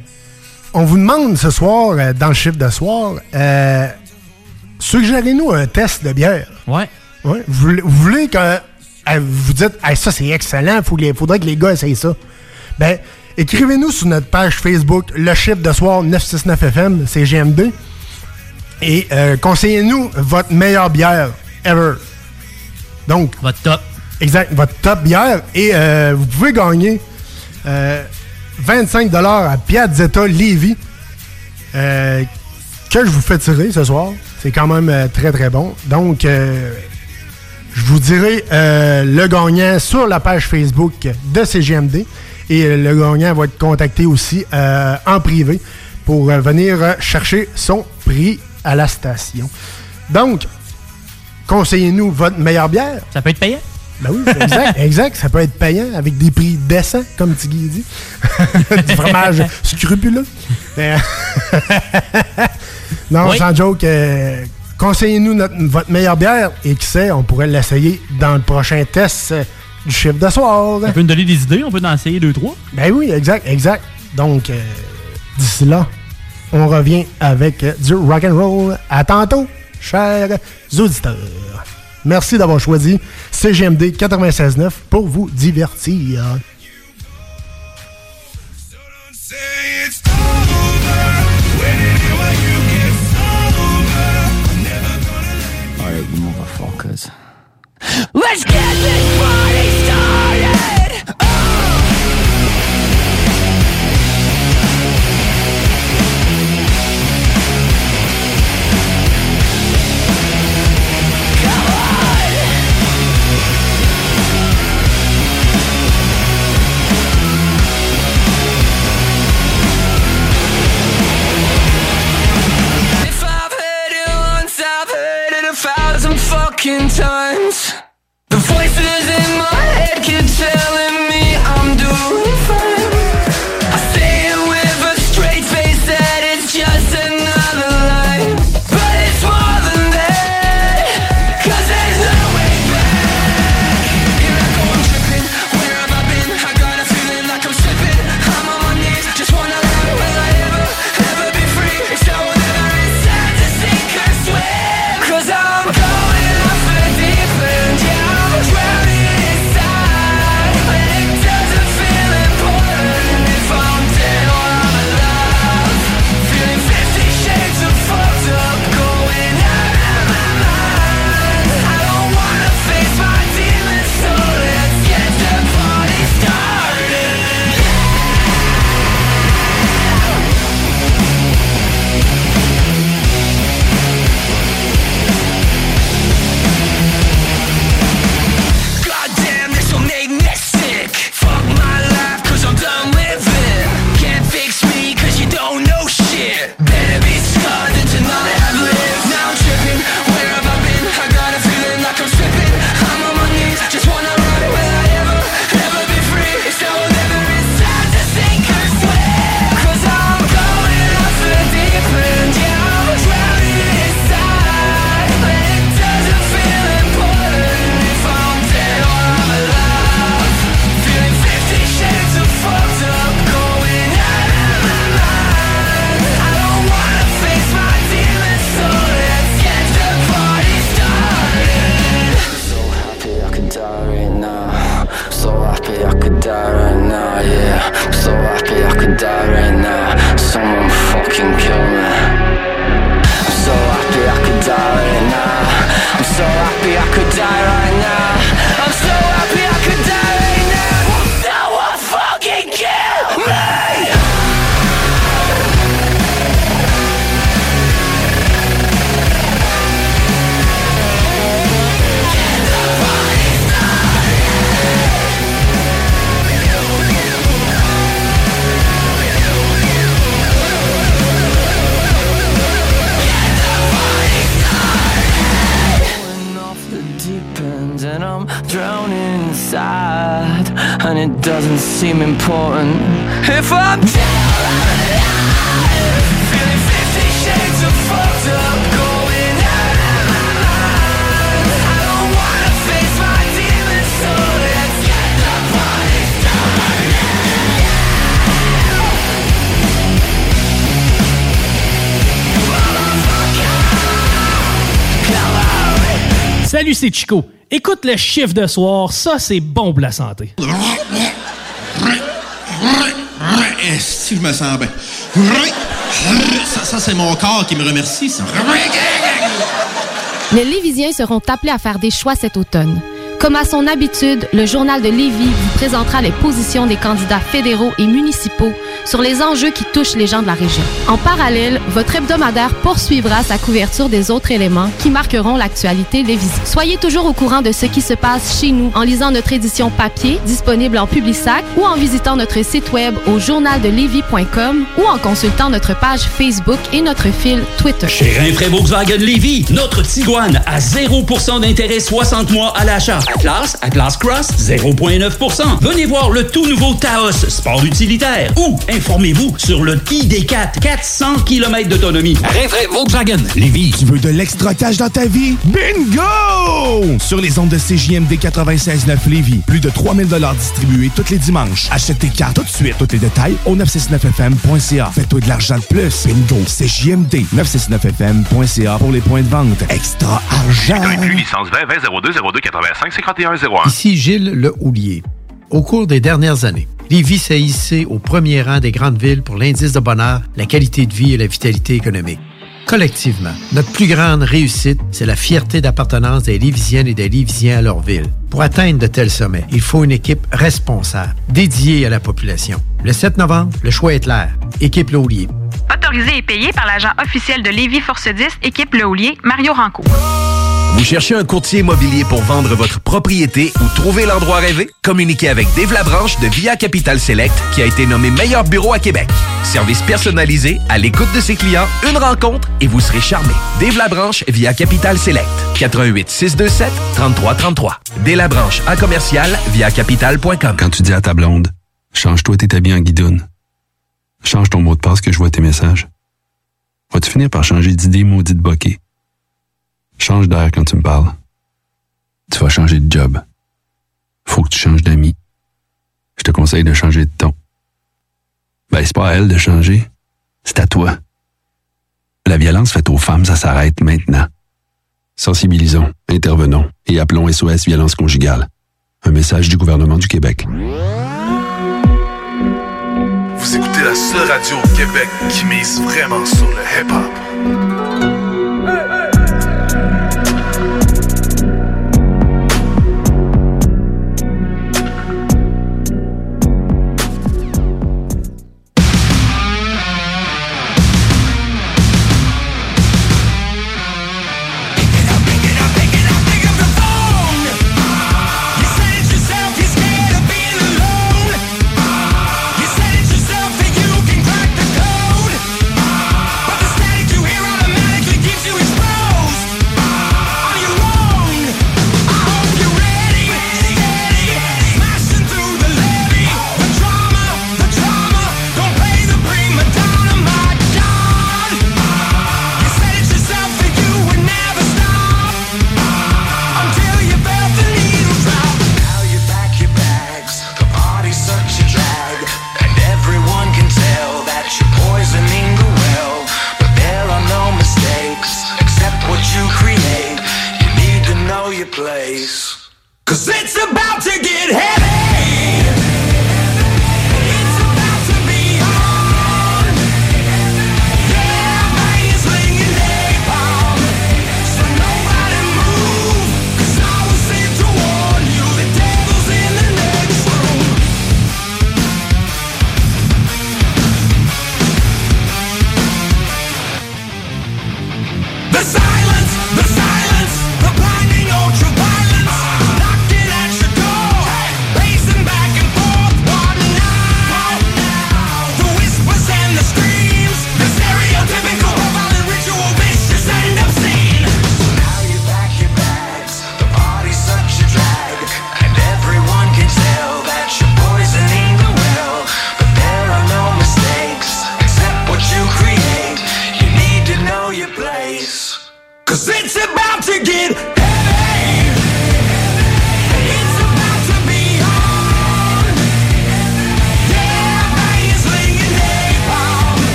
on vous demande ce soir, euh, dans le chiffre de soir, euh, suggérez-nous un test de bière. Ouais. Ouais. Vous, voulez- vous voulez que euh, vous dites, Hey, ça c'est excellent, il faudrait que les gars essayent ça. Ben, écrivez-nous sur notre page Facebook, le chiffre de soir 969 FM, c'est GM2. Et euh, conseillez-nous votre meilleure bière ever. Donc, votre top. Exact, votre top bière. Et euh, vous pouvez gagner euh, 25 à Piazzetta euh, que je vous fais tirer ce soir. C'est quand même euh, très très bon. Donc, euh, je vous dirai euh, le gagnant sur la page Facebook de CGMD. Et le gagnant va être contacté aussi en privé pour venir chercher son prix à la station. Donc, conseillez-nous votre meilleure bière. Ça peut être payant? Ben oui, exact, exact. Ça peut être payant avec des prix décents, comme Tiggy dit. du fromage scrupuleux. Mais- non, Oui. sans joke. euh, conseillez-nous votre meilleure bière et qui sait, on pourrait l'essayer dans le prochain test euh, du chiffre de soir. Ça peut nous donner des idées, on peut en essayer deux, trois. Ben oui, exact, exact. Donc, euh, d'ici là, on revient avec euh, du rock and roll. À tantôt, chers auditeurs. Merci d'avoir choisi CGMD 96.9 pour vous divertir. C'est Chico. Écoute le chiffre de soir, ça c'est bon pour la santé. Si je me sens bien? Ça, ça, c'est mon corps qui me remercie. ça. Les Lévisiens seront appelés à faire des choix cet automne. Comme à son habitude, le journal de Lévis vous présentera les positions des candidats fédéraux et municipaux sur les enjeux qui touchent les gens de la région. En parallèle, votre hebdomadaire poursuivra sa couverture des autres éléments qui marqueront l'actualité lévisienne. Soyez toujours au courant de ce qui se passe chez nous en lisant notre édition papier disponible en Publisac ou en visitant notre site web au journaldelévis.com ou en consultant notre page Facebook et notre fil Twitter. Chez Rinfraie Volkswagen Lévy, notre Tiguan à 0% d'intérêt 60 mois à l'achat. Atlas, Atlas Cross, 0,9%. Venez voir le tout nouveau Taos, sport utilitaire. Ou informez-vous sur le ID4, 400 km d'autonomie. Rinfraie Volkswagen Lévy. Tu veux de l'extra cash dans ta vie? Bingo! Sur les ondes de CJMD 96.9 Lévis, plus de 3000 distribués tous les dimanches. Achète tes cartes tout de suite. Tous les détails au 969fm.ca. Fais-toi de l'argent de plus. Bingo! CJMD 969fm.ca pour les points de vente. Extra argent! Inclus licence 20 20 02 02 85 51 01. Ici Gilles Le Houlier. Au cours des dernières années, Lévis s'est hissé au premier rang des grandes villes pour l'indice de bonheur, la qualité de vie et la vitalité économique. Collectivement, notre plus grande réussite, c'est la fierté d'appartenance des Lévisiennes et des Lévisiens à leur ville. Pour atteindre de tels sommets, il faut une équipe responsable, dédiée à la population. Le 7 novembre, le choix est clair. Équipe Laulier. Autorisé et payé par l'agent officiel de Lévis Force 10, équipe Le Houlier, Mario Ranco. Vous cherchez un courtier immobilier pour vendre votre propriété ou trouver l'endroit rêvé? Communiquez avec Dave Labranche de Via Capital Select qui a été nommé meilleur bureau à Québec. Service personnalisé, à l'écoute de ses clients, une rencontre et vous serez charmé. Dave Labranche via Capital Select. 88 627 3333. Dave Labranche à commercial via capital.com. Quand tu dis à ta blonde, change-toi tes habits en guidoune. Change ton mot de passe que je vois tes messages. Vas-tu finir par changer d'idée maudite bokeh? Change d'air quand tu me parles. Tu vas changer de job. Faut que tu changes d'amis. Je te conseille de changer de ton. Ben, c'est pas à elle de changer. C'est à toi. La violence faite aux femmes, ça s'arrête maintenant. Sensibilisons, intervenons et appelons SOS Violence Conjugale. Un message du gouvernement du Québec. Vous écoutez la seule radio au Québec qui mise vraiment sur le hip-hop.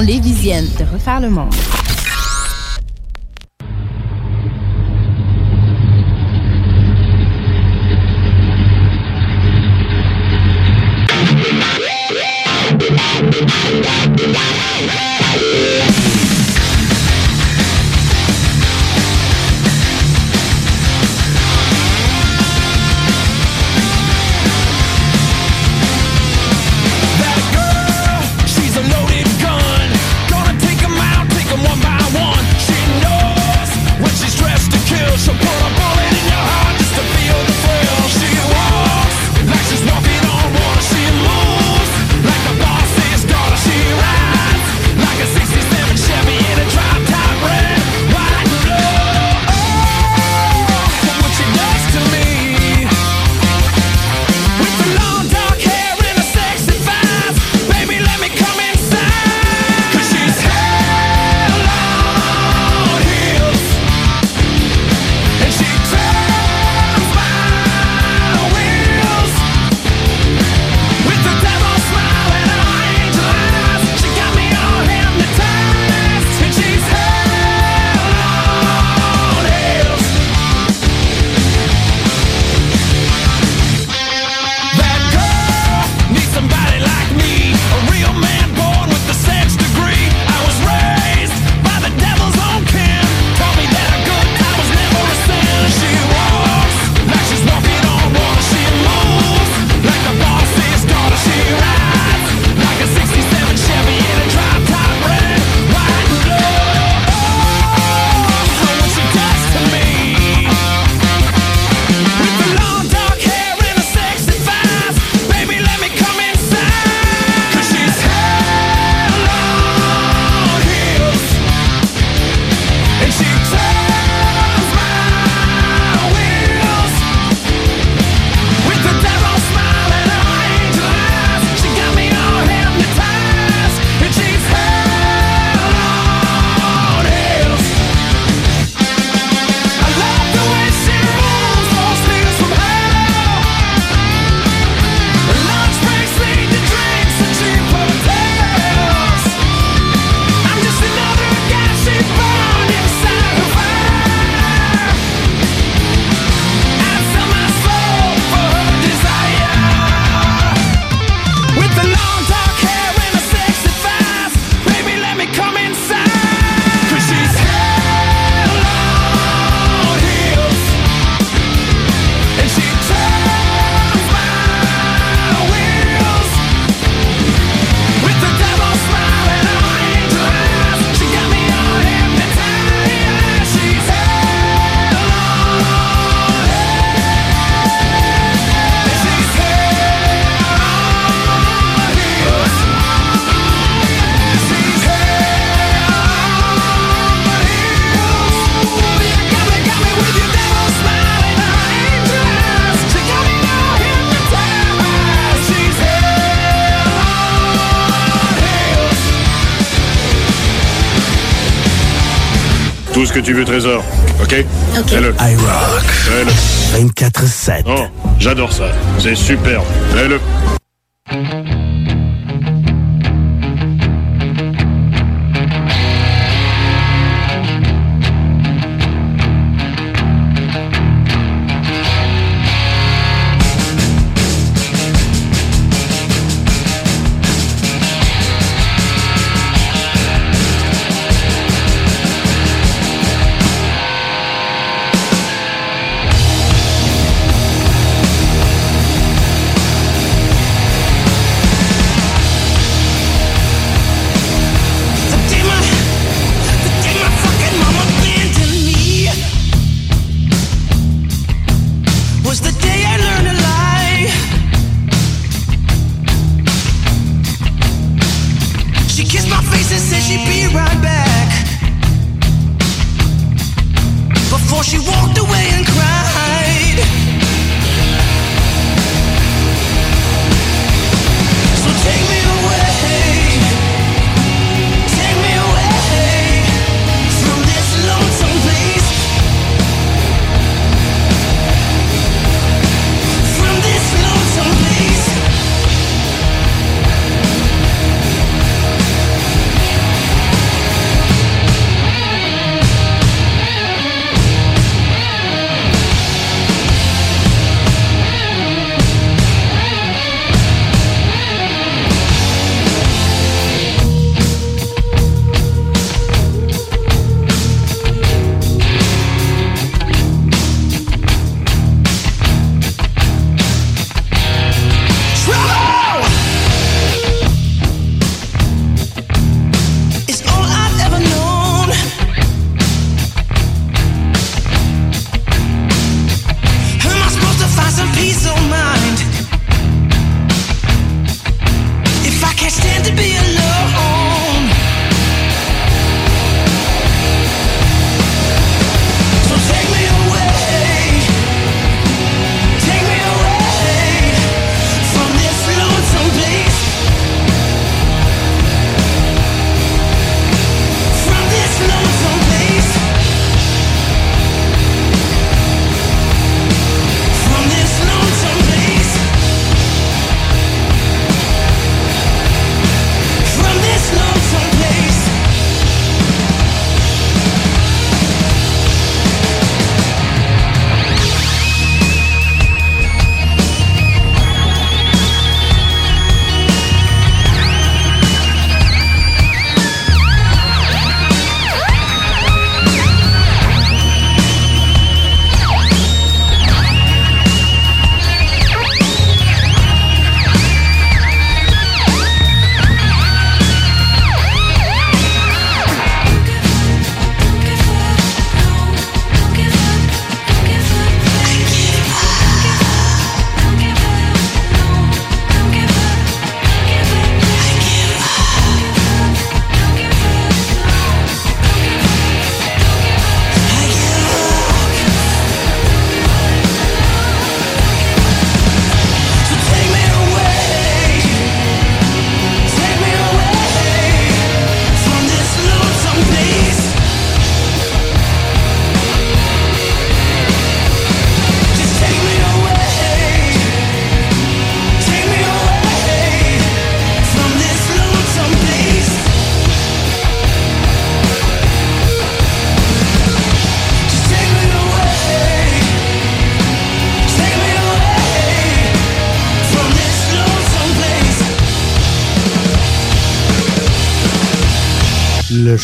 Les lévisienne de refaire le monde. trésor. OK? OK. Fais-le. I rock. Fais-le. 24-7. Oh, j'adore ça. C'est superbe. Fais-le.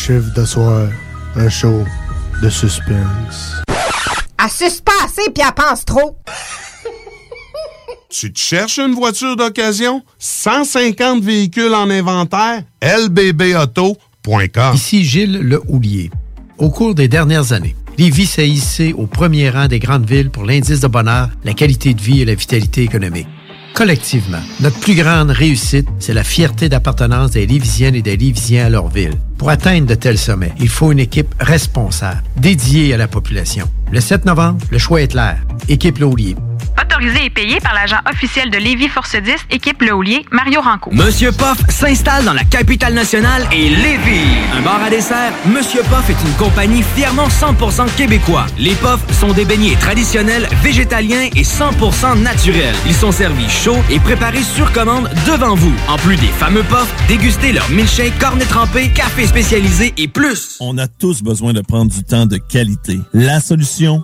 Chiffre de soir. Un show de suspense. Pas assez puis elle pense trop. Tu te cherches une voiture d'occasion? 150 véhicules en inventaire? lbbauto.com Ici Gilles Le Houlier. Au cours des dernières années, Lévis s'est hissé au premier rang des grandes villes pour l'indice de bonheur, la qualité de vie et la vitalité économique. Collectivement, notre plus grande réussite, c'est la fierté d'appartenance des Lévisiennes et des Lévisiens à leur ville. Pour atteindre de tels sommets, il faut une équipe responsable, dédiée à la population. Le 7 novembre, le choix est clair. Équipe Laulier. Autorisé et payé par l'agent officiel de Lévis Force 10, équipe Le Houlier, Mario Ranco. Monsieur Poff s'installe dans la capitale nationale et Lévis. Un bar à dessert, Monsieur Poff est une compagnie fièrement 100% québécois. Les Poffs sont des beignets traditionnels, végétaliens et 100% naturels. Ils sont servis chauds et préparés sur commande devant vous. En plus des fameux Poffs, dégustez leur milkshake, cornet trempé, café spécialisé et plus. On a tous besoin de prendre du temps de qualité. La solution,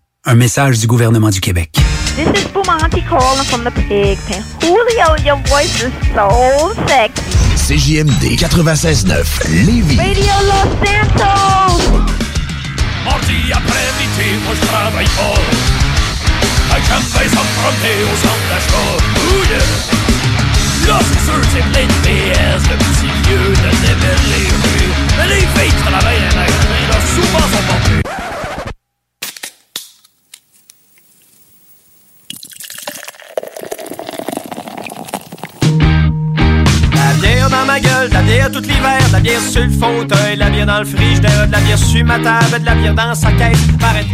Un message du gouvernement du Québec. This is Bumanti calling from the pig pen. Julio, your voice is so sexy. CJMD 96.9 Lévis. Radio Los Santos! Mardi après-midi, moi je travaille fort. Un café sans promener au centre d'achat. Ouh yeah! Là, c'est sûr, c'est plein de de petits vieux, de débiles les rues. Mais les filles travaillent dans la là, souvent sont pas ma gueule, de la bière tout l'hiver, de la bière sur le fauteuil, de la bière dans le frigidaire, de la bière sur ma table, de la bière dans sa caisse. Arrête.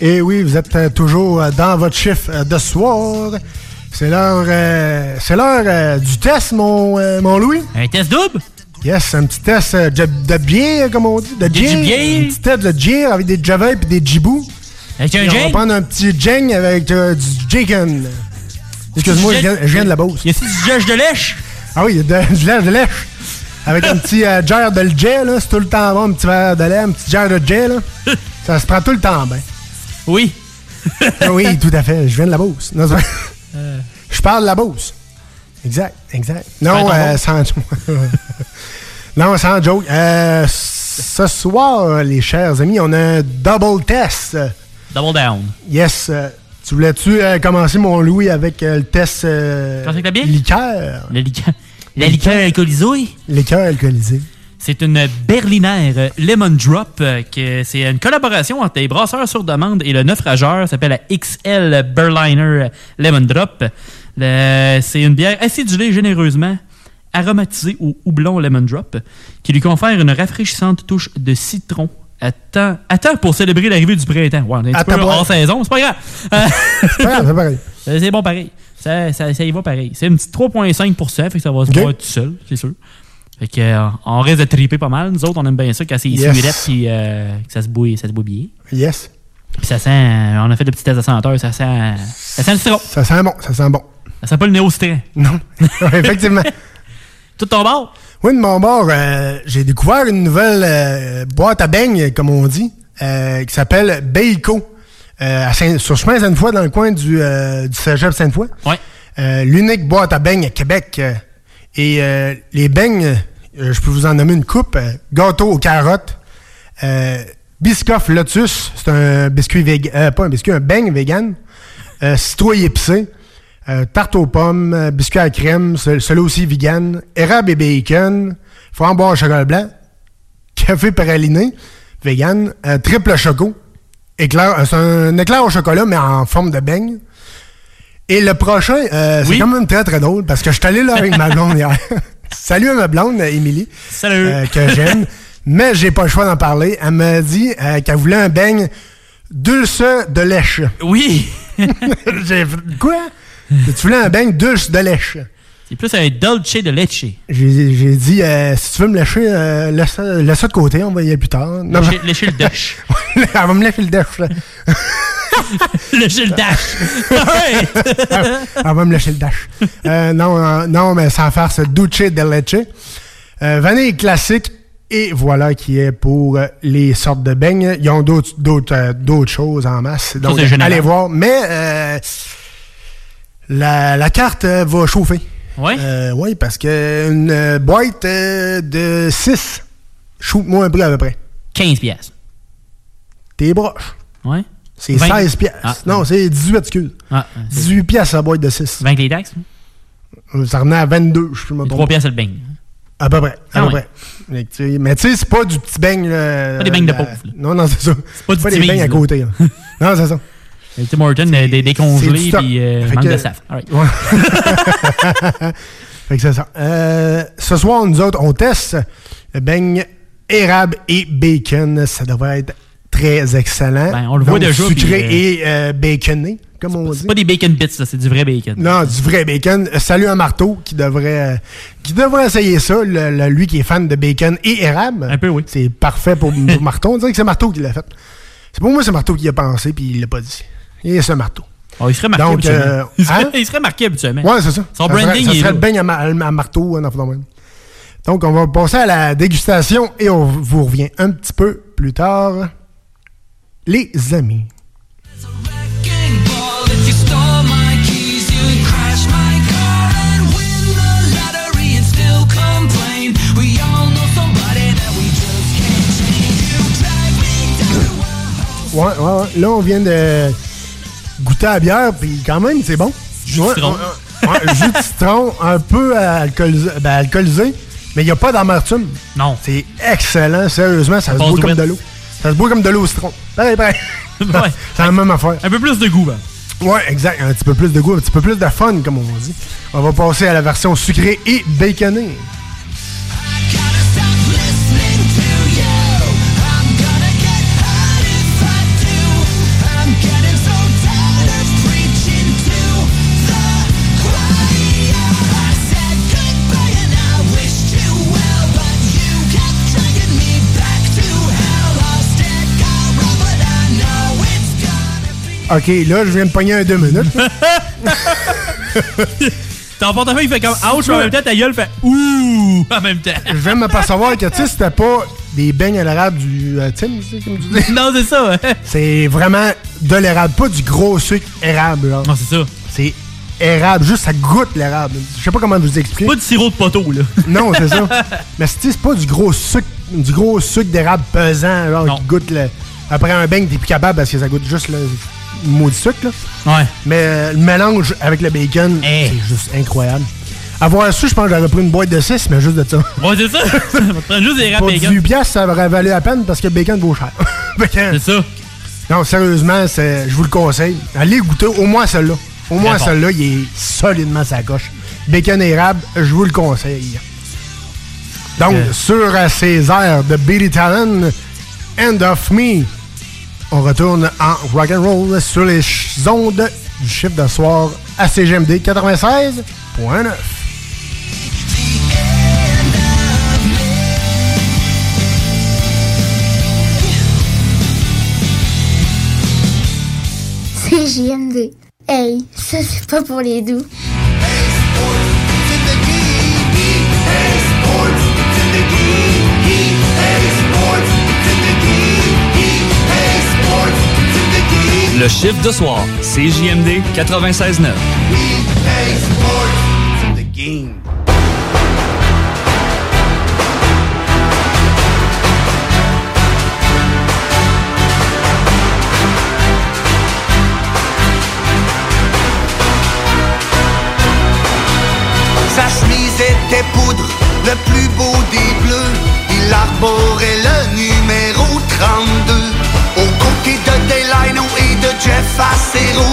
Et oui, vous êtes euh, toujours euh, dans votre chiffre euh, de soir. C'est l'heure euh, c'est l'heure euh, du test, mon, euh, mon Louis. Un test double? Yes, un petit test de, de bière, comme on dit. De gin. bière? Un petit test de gin avec des java et des jibou. Avec un On va prendre un petit gin avec du chicken. Excuse-moi, je viens, je viens de la Beauce. Y a-t-il du lèche de lèche? Ah oui, il y a de- du lait de lèche. Avec un petit jar de jet, là. C'est tout le temps bon, un petit verre de lait, un petit jar de là. Ça se prend tout le temps bien. Oui. Ah oui, tout à fait. Je viens de la Beauce. Euh. Je parle de la Beauce. Exact, exact. Non, euh, sans Non, sans joke. Euh, ce soir, les chers amis, on a un double test. Double down. Yes. euh, tu voulais-tu commencer, mon Louis, avec le test liqueur? La liqueur? La liqueur alcoolisée? Liqueur alcoolisée. C'est une Berliner euh, Lemon Drop. euh, que C'est une collaboration entre les brasseurs sur demande et le naufrageur. Ça s'appelle la XL Berliner Lemon Drop. Le- C'est une bière acidulée généreusement, aromatisée au houblon Lemon Drop, qui lui confère une rafraîchissante touche de citron. Attends, attends pour célébrer l'arrivée du printemps. Est un peu hors saison, c'est pas grave. C'est pas grave, c'est pareil. Euh, C'est bon pareil. Ça, ça, ça y va pareil. C'est une petite 3,5%, fait que ça va se Ok. boire tout seul, c'est sûr. Fait que, euh, on risque de triper pas mal. Nous autres, on aime bien ça quand c'est Yes. yes. puis euh, que ça se bouille, ça se bouille bien. Yes. Puis ça sent, euh, on a fait le petit test de senteur, ça sent, ça sent le citron. Ça sent bon, ça sent bon. Ça sent pas le néo-citron. Non. Effectivement. Tout ton bord? Oui, de mon bord, euh, j'ai découvert une nouvelle boîte à beignes, comme on dit, qui s'appelle Beico. À Saint- sur chemin Sainte-Foy, dans le coin du, du cégep Sainte-Foy. Ouais. L'unique boîte à beignes à Québec. Et euh, les beignes, euh, je peux vous en nommer une coupe. euh, gâteau aux carottes. Biscoff Lotus, c'est un biscuit vegan. pas un biscuit, un beigne vegan. Citrouille épicée. Tarte aux pommes, biscuit à crème, ce- celui-là aussi vegan, érable et bacon, framboise au chocolat blanc, café praliné, vegan, triple choco, éclair, c'est un éclair au chocolat mais en forme de beigne. Et le prochain, euh, c'est Oui. quand même très très drôle parce que je suis allé là avec ma blonde hier. Salut à ma blonde, Émilie. Salut. euh, que j'aime. mais j'ai pas le choix d'en parler. Elle m'a dit euh, qu'elle voulait un beigne dulce de lèche. Oui. j'ai quoi? Tu voulais un beigne dulce de lèche. C'est plus un dolce de leche. J'ai dit, euh, si tu veux me lâcher, euh, laisse, laisse ça de côté, on va y aller plus tard. Non, Lécher, mais- lécher le dash. Elle va me lâcher le dash. là. lécher le dash. Elle va me lâcher le dash. Euh, non, non, mais sans faire ce duce de leche. Vanille classique. Et voilà qui est pour les sortes de beignes. Ils ont d'autres d'autres d'autres choses en masse. Donc, allez voir. Mais la, la carte va chauffer. Oui? oui, parce que une euh, boîte euh, de 6, shoot-moi un prix à peu près. 15 pièces. T'es broches. Ouais. C'est 20. 16 pièces. Ah. Non, c'est 18, excuse. Ah, c'est- 18 pièces la boîte de 6. 20 les taxes? Ça revenait à 22, je me 3 trompe. pièces le beigne. À peu près. À Ah peu près. Mais tu sais- Mais tu sais, c'est pas du petit beigne. là, Pas des beignes de pauvre. Non, non, c'est ça. C'est pas du des petit beignes à côté. non, c'est ça. Et Tim Horton, euh, des, des stock. puis euh, Fait manque que- de saf. All right. Ouais. fait que c'est ça. Euh, ce soir, nous autres, on teste le beigne érable et bacon. Ça devrait être très excellent. Ben, on le voit Donc, déjà, Sucré puis, et euh, baconné, comme on dit. C'est pas des bacon bits, ça, c'est du vrai bacon. Non, du vrai bacon. Euh, Salut à Marteau qui devrait, euh, qui devrait essayer ça. le- le- lui qui est fan de bacon et érable. Un peu, oui. C'est parfait pour, pour Marteau. On dirait que c'est Marteau qui l'a fait. C'est pour moi, c'est Marteau qui y a pensé, puis il l'a pas dit. Et c'est Marteau. Oh, il serait marqué Donc, habituellement. euh, il, serait, hein? il serait marqué habituellement. Ouais, c'est ça. Son ça serait- branding, ça il est serait le beigne à, ma- à marteau, hein. Donc, on va passer à la dégustation et on vous revient un petit peu plus tard. Les amis. Ouais, ouais, ouais. Là, on vient de goûter à la bière, puis quand même, c'est bon. Jus de Ouais, citron. ouais, ouais, jus de citron, un peu alcoolisé, ben, alcoolisé mais il n'y a pas d'amertume. Non. C'est excellent, sérieusement, ça se boit comme de l'eau. Ça se boit comme de l'eau au citron. Pareil, pareil. C'est la même affaire. Un peu plus de goût, ben. Ouais, exact. Un petit peu plus de goût, un petit peu plus de fun, comme on dit. On va passer à la version sucrée et baconée. OK, là, je viens de pogner un deux minutes. Ton portefeuille il fait comme ouch, mais en même temps, ta gueule fait ouh en même temps. je viens de m'apercevoir que, tu sais, c'était pas des beignes à l'érable du euh, Tim, tu sais, comme tu dis. Non, c'est ça, ouais. C'est vraiment de l'érable, pas du gros sucre érable. là. Non, c'est ça. C'est érable, juste ça goûte l'érable. Je sais pas comment vous expliquer. Pas du sirop de poteau, là. Non, c'est ça. Mais c'est c'est pas du gros sucre, du gros sucre d'érable pesant, genre, qui goûte le. Après un beigne, t'es plus capable parce que ça goûte juste le maudit sucre, là. Ouais. Mais euh, le mélange avec le bacon, c'est juste incroyable. Avoir su, je pense que j'aurais pris une boîte de 6, mais juste de ça. Ouais, c'est ça. Prendre juste des rats Pour bacon. 18 piastres, ça aurait valu la peine parce que le bacon vaut cher. c'est ça. Non, sérieusement, je vous le conseille. Allez goûter au moins celle-là. Au moins bon. celle-là, il est solidement sa coche. Bacon érable, je vous le conseille. Donc, Euh. sur euh, ces airs de Billy Talon, End of Me, on retourne en rock and roll sur les ondes du chiffre de soir à CGMD 96.9. CGMD. Hey, ça c'est pas pour les doux. Le chiffre de soir, CJMD 96.9. Sa chemise était poudre, le plus beau des bleus. Il arborait le numéro 32. Aux côtés de Delano et de Jeff Acero.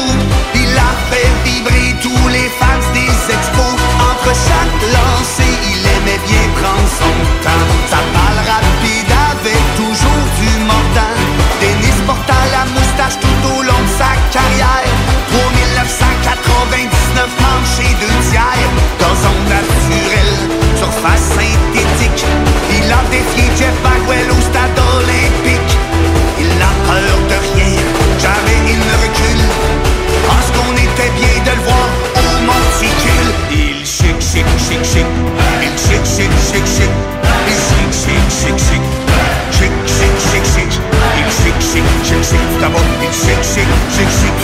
Il a fait vibrer tous les fans des expos. Entre chaque lancée, il aimait bien prendre son temps. Sa balle rapide avait toujours du mordant. Dennis porta la moustache tout au long de sa carrière. 3999 manches et deux tiers. Gazon naturel, surface synthétique. Il a défié Jeff shake, shake, and shake, shake, shake, shake, and shake, shake, shake, shake, shake, shake, shake, shake, and shake, shake, shake, shake. Come on, and shake, shake, shake, shake.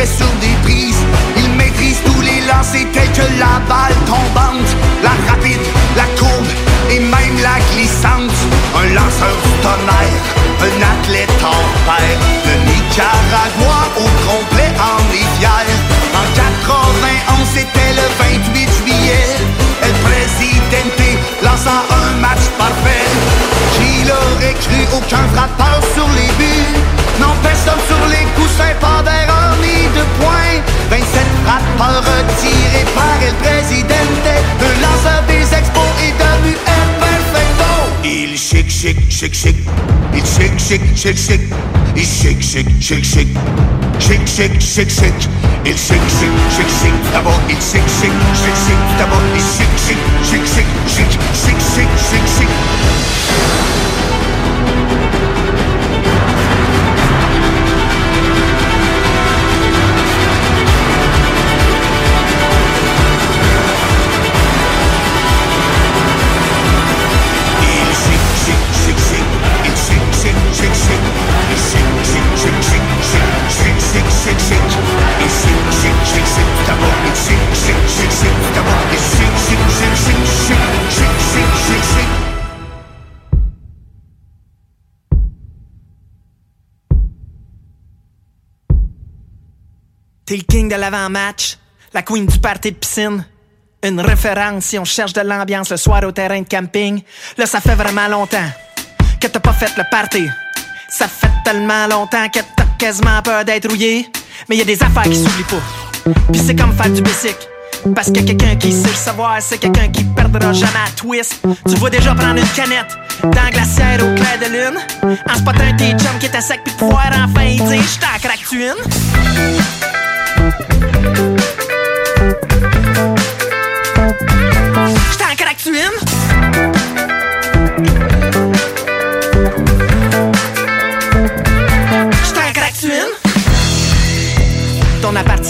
Sur des shake, shake. Il shake, shake, shake, shake. Il shake, shake, shake, shake. Shake, shake, shake, shake. Il shake, shake, shake, shake. D'abord, il shake, shake, shake, shake. D'abord, il shake, shake, shake, shake, shake, shake, shake, shake. L'avant-match, la queen du party de piscine. Une référence si on cherche de l'ambiance le soir au terrain de camping. Là, ça fait vraiment longtemps que t'as pas fait le party. Ça fait tellement longtemps que t'as quasiment peur d'être rouillé. Mais y a des affaires qui s'oublient pas. Puis c'est comme faire du basic. Parce que quelqu'un qui sait le savoir, c'est quelqu'un qui perdra jamais à twist. Tu vois déjà prendre une canette dans la glacière au clair de lune. En spotant tes chums qui étaient secs puis pouvoir enfin dire J't'en craque-tu une?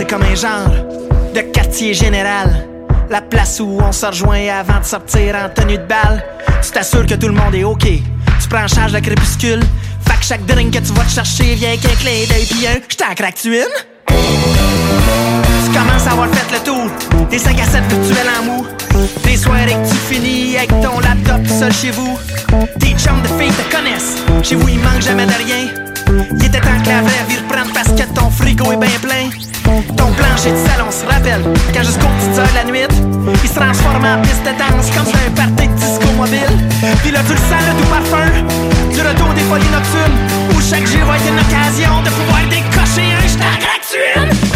C'est comme un genre de quartier général. La place où on se rejoint avant de sortir en tenue de balle. Tu t'assures que tout le monde est OK. Tu prends en charge le crépuscule. Fait que chaque drink que tu vas te chercher vient qu'un clin d'œil pis un J't'en craque-tu une? Tu commences à avoir fait le tour des 5 à 7 virtuels en mou. Des soirées que tu finis avec ton laptop seul chez vous. Tes chums de filles te connaissent. Chez vous, il manque jamais de rien. Il était temps que la vraie vie reprenne parce que ton frigo est bien plein. Ton plancher de salon se rappelle quand jusqu'aux petites heures de la nuit, il se transforme en piste de danse comme sur un party de disco mobile. Puis là, tu le sens le doux parfum du retour des folies nocturnes où chaque jour va être une occasion de pouvoir décocher un jetant gratuit.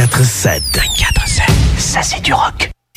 24-7. 24-7. Ça, c'est du rock.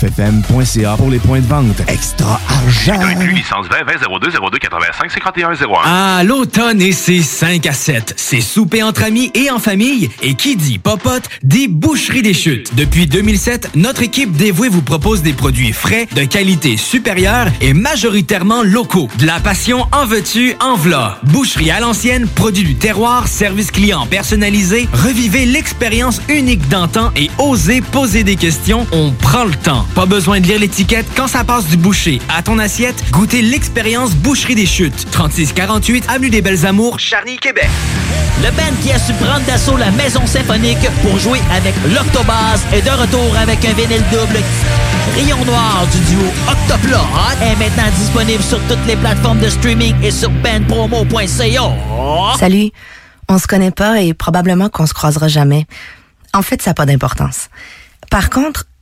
969fm.ca pour les points de vente. Extra argent! Licence 20 20 02 02 85 51 01. Ah, l'automne et ses 5 à 7. C'est souper entre amis et en famille. Et qui dit popote, dit boucherie des chutes. Depuis 2007, notre équipe dévouée vous propose des produits frais, de qualité supérieure et majoritairement locaux. De la passion en veux-tu, en v'là. Boucherie à l'ancienne, produit du terroir, service client personnalisé. Revivez l'expérience unique d'antan et osez poser des questions. On prend le temps. Pas besoin de lire l'étiquette. Quand ça passe du boucher à ton assiette, goûtez l'expérience Boucherie des Chutes. 3648 Avenue des Belles Amours, Charny, Québec. Le band qui a su prendre d'assaut la maison symphonique pour jouer avec l'Octobase est de retour avec un vinyle double. Rayon Noir du duo Octoplot est maintenant disponible sur toutes les plateformes de streaming et sur bandpromo.ca. Salut. On se connaît pas et probablement qu'on se croisera jamais. En fait, ça n'a pas d'importance. Par contre,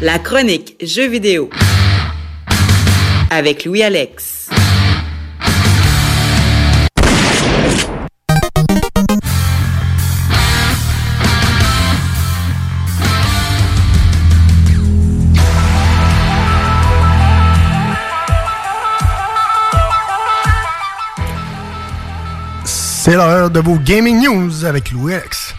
La chronique Jeux vidéo avec Louis Alex. C'est l'heure de vos gaming news avec Louis X.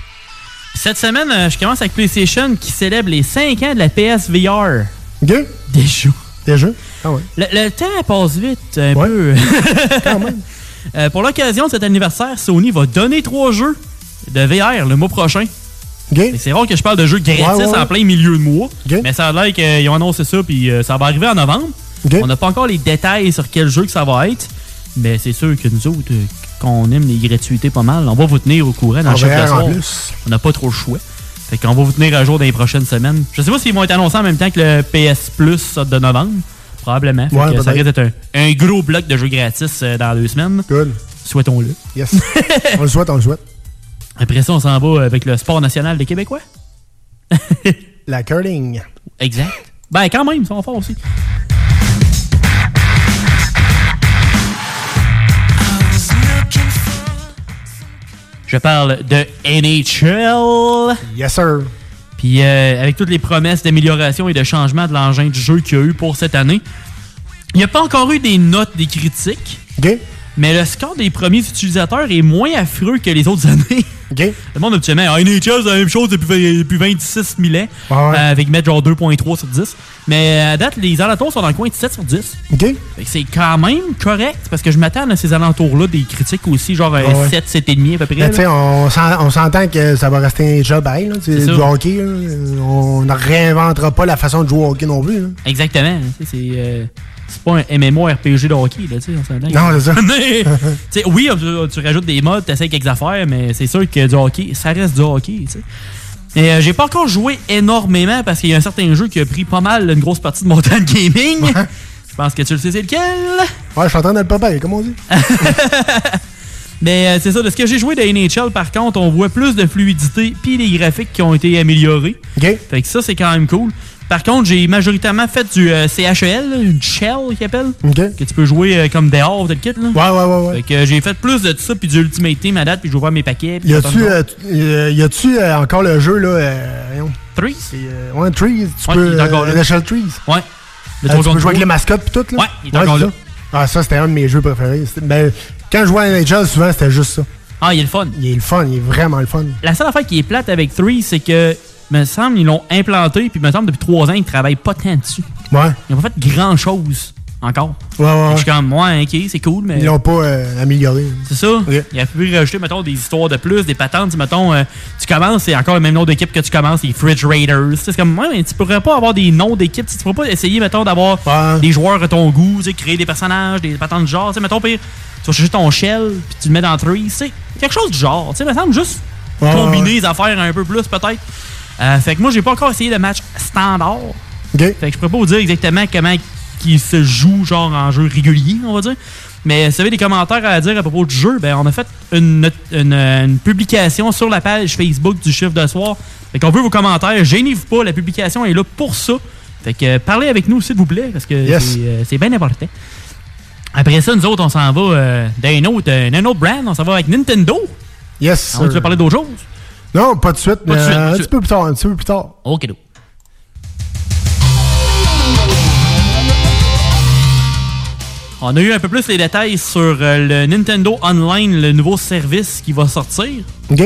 Cette semaine, euh, je commence avec PlayStation qui célèbre les 5 ans de la PSVR. Déjà. Déjà? Ah ouais. Le, le temps passe vite un peu. Quand même. Euh, pour l'occasion de cet anniversaire, Sony va donner trois jeux de VR le mois prochain. Et C'est rare que je parle de jeux gratis Ouais, ouais, ouais. en plein milieu de mois. Mais ça a l'air qu'ils ont annoncé ça, puis euh, ça va arriver en novembre. On n'a pas encore les détails sur quel jeu que ça va être. Mais c'est sûr que nous autres, qu'on aime les gratuités pas mal, on va vous tenir au courant dans le chef de soir. On n'a pas trop le choix. Fait qu'on va vous tenir à jour dans les prochaines semaines. Je sais pas s'ils vont être annoncés en même temps que le PS Plus de novembre. Probablement. Fait Ouais, que ça risque d'être un, un gros bloc de jeux gratis euh, dans deux semaines. Good. Souhaitons-le. Yes. on le souhaite, on le souhaite. Après ça, on s'en va avec le sport national des Québécois. La curling. Exact. Ben, quand même, ils sont forts aussi. Je parle de NHL. Yes, sir. Puis euh, avec toutes les promesses d'amélioration et de changement de l'engin du jeu qu'il y a eu pour cette année, il n'y a pas encore eu des notes des critiques. Mais le score des premiers utilisateurs est moins affreux que les autres années. Le monde habituellement, ah, NHL, c'est la même chose depuis, depuis 26 000 ans. euh, avec mettre genre 2.3 sur 10. Mais à date, les alentours sont dans le coin de 7 sur 10. Fait que C'est quand même correct parce que je m'attends à ces alentours-là des critiques aussi, genre euh, Ah ouais. 7, 7,5 à peu près. Là. on, s'en- on s'entend que ça va rester un job là. Du hockey, là. On ne réinventera pas la façon de jouer au hockey non plus, là. Exactement. sais, C'est euh, c'est pas un MMORPG de hockey, là, tu sais, on. Non, c'est ça. Mais, oui, tu, tu rajoutes des modes, tu essaies quelques affaires, mais c'est sûr que du hockey, ça reste du hockey, tu sais. Et euh, j'ai pas encore joué énormément parce qu'il y a un certain jeu qui a pris pas mal une grosse partie de mon temps de gaming. Je pense que tu le sais c'est lequel? Ouais, je suis en train de le préparer, comme on dit. Mais euh, c'est ça, de ce que j'ai joué de NHL, par contre, on voit plus de fluidité puis les graphiques qui ont été améliorés. Fait que ça, c'est quand même cool. Par contre, j'ai majoritairement fait du euh, CHEL, une shell qu'ils appellent. Que tu peux jouer euh, comme dehors de le kit. Là. Ouais, ouais, ouais. ouais. Fait que euh, j'ai fait plus de ça puis du Ultimate Team à date puis j'ai ouvert mes paquets. puis Y a-tu y a-tu, encore le jeu, là? Trees? Ouais, Trees. Tu Ouais, peux. il est encore là. l'échelle Trees. Ouais. Le tu peux jouer avec les mascottes pis tout, là? Ouais, il est encore là. Ah, ça, c'était un de mes jeux préférés. Ben, Quand je jouais à NHL, souvent, c'était juste ça. Ah, il est le fun. Il est le fun, il est vraiment le fun. La seule affaire qui est plate avec 3, c'est que, me semble, ils l'ont implanté, puis me semble, depuis 3 ans, ils travaillent pas tant dessus. Ouais. Ils n'ont pas fait grand chose encore. Ouais, ouais, ouais. Je suis comme, ouais, ok, c'est cool, mais. Ils l'ont pas euh, amélioré. C'est ça. Il a pu rajouter, mettons, des histoires de plus, des patentes. Mettons, euh, tu commences, c'est encore le même nom d'équipe que tu commences, les Fridge Raiders. C'est comme, ouais, mais tu pourrais pas avoir des noms d'équipe. Tu pourrais pas essayer, mettons, d'avoir des joueurs à ton goût, tu sais, créer des personnages, des patentes de genre. Tu sais, mettons, pire, tu vas chercher ton shell, puis tu le mets dans 3. C'est quelque chose du genre. Tu sais, me semble juste Ouais, combiner les affaires un peu plus, peut-être. Euh, fait que moi, j'ai pas encore essayé le match standard. Fait que je pourrais pas vous dire exactement comment il se joue, genre en jeu régulier, on va dire. Mais si vous avez des commentaires à dire à propos du jeu, ben on a fait une, une- une publication sur la page Facebook du chiffre de soir. Fait qu'on veut vos commentaires. Gênez-vous pas, la publication est là pour ça. Fait que euh, parlez avec nous, s'il vous plaît, parce que Yes. c'est, euh, c'est bien important. Après ça, nous autres, on s'en va euh, d'un autre, euh, autre brand. On s'en va avec Nintendo. Yes. Tu veux parler d'autre chose? Non, pas de suite, Pas de mais suite, de un petit peu plus tard, un petit peu plus tard. Ok, donc. On a eu un peu plus les détails sur euh, le Nintendo Online, le nouveau service qui va sortir. OK.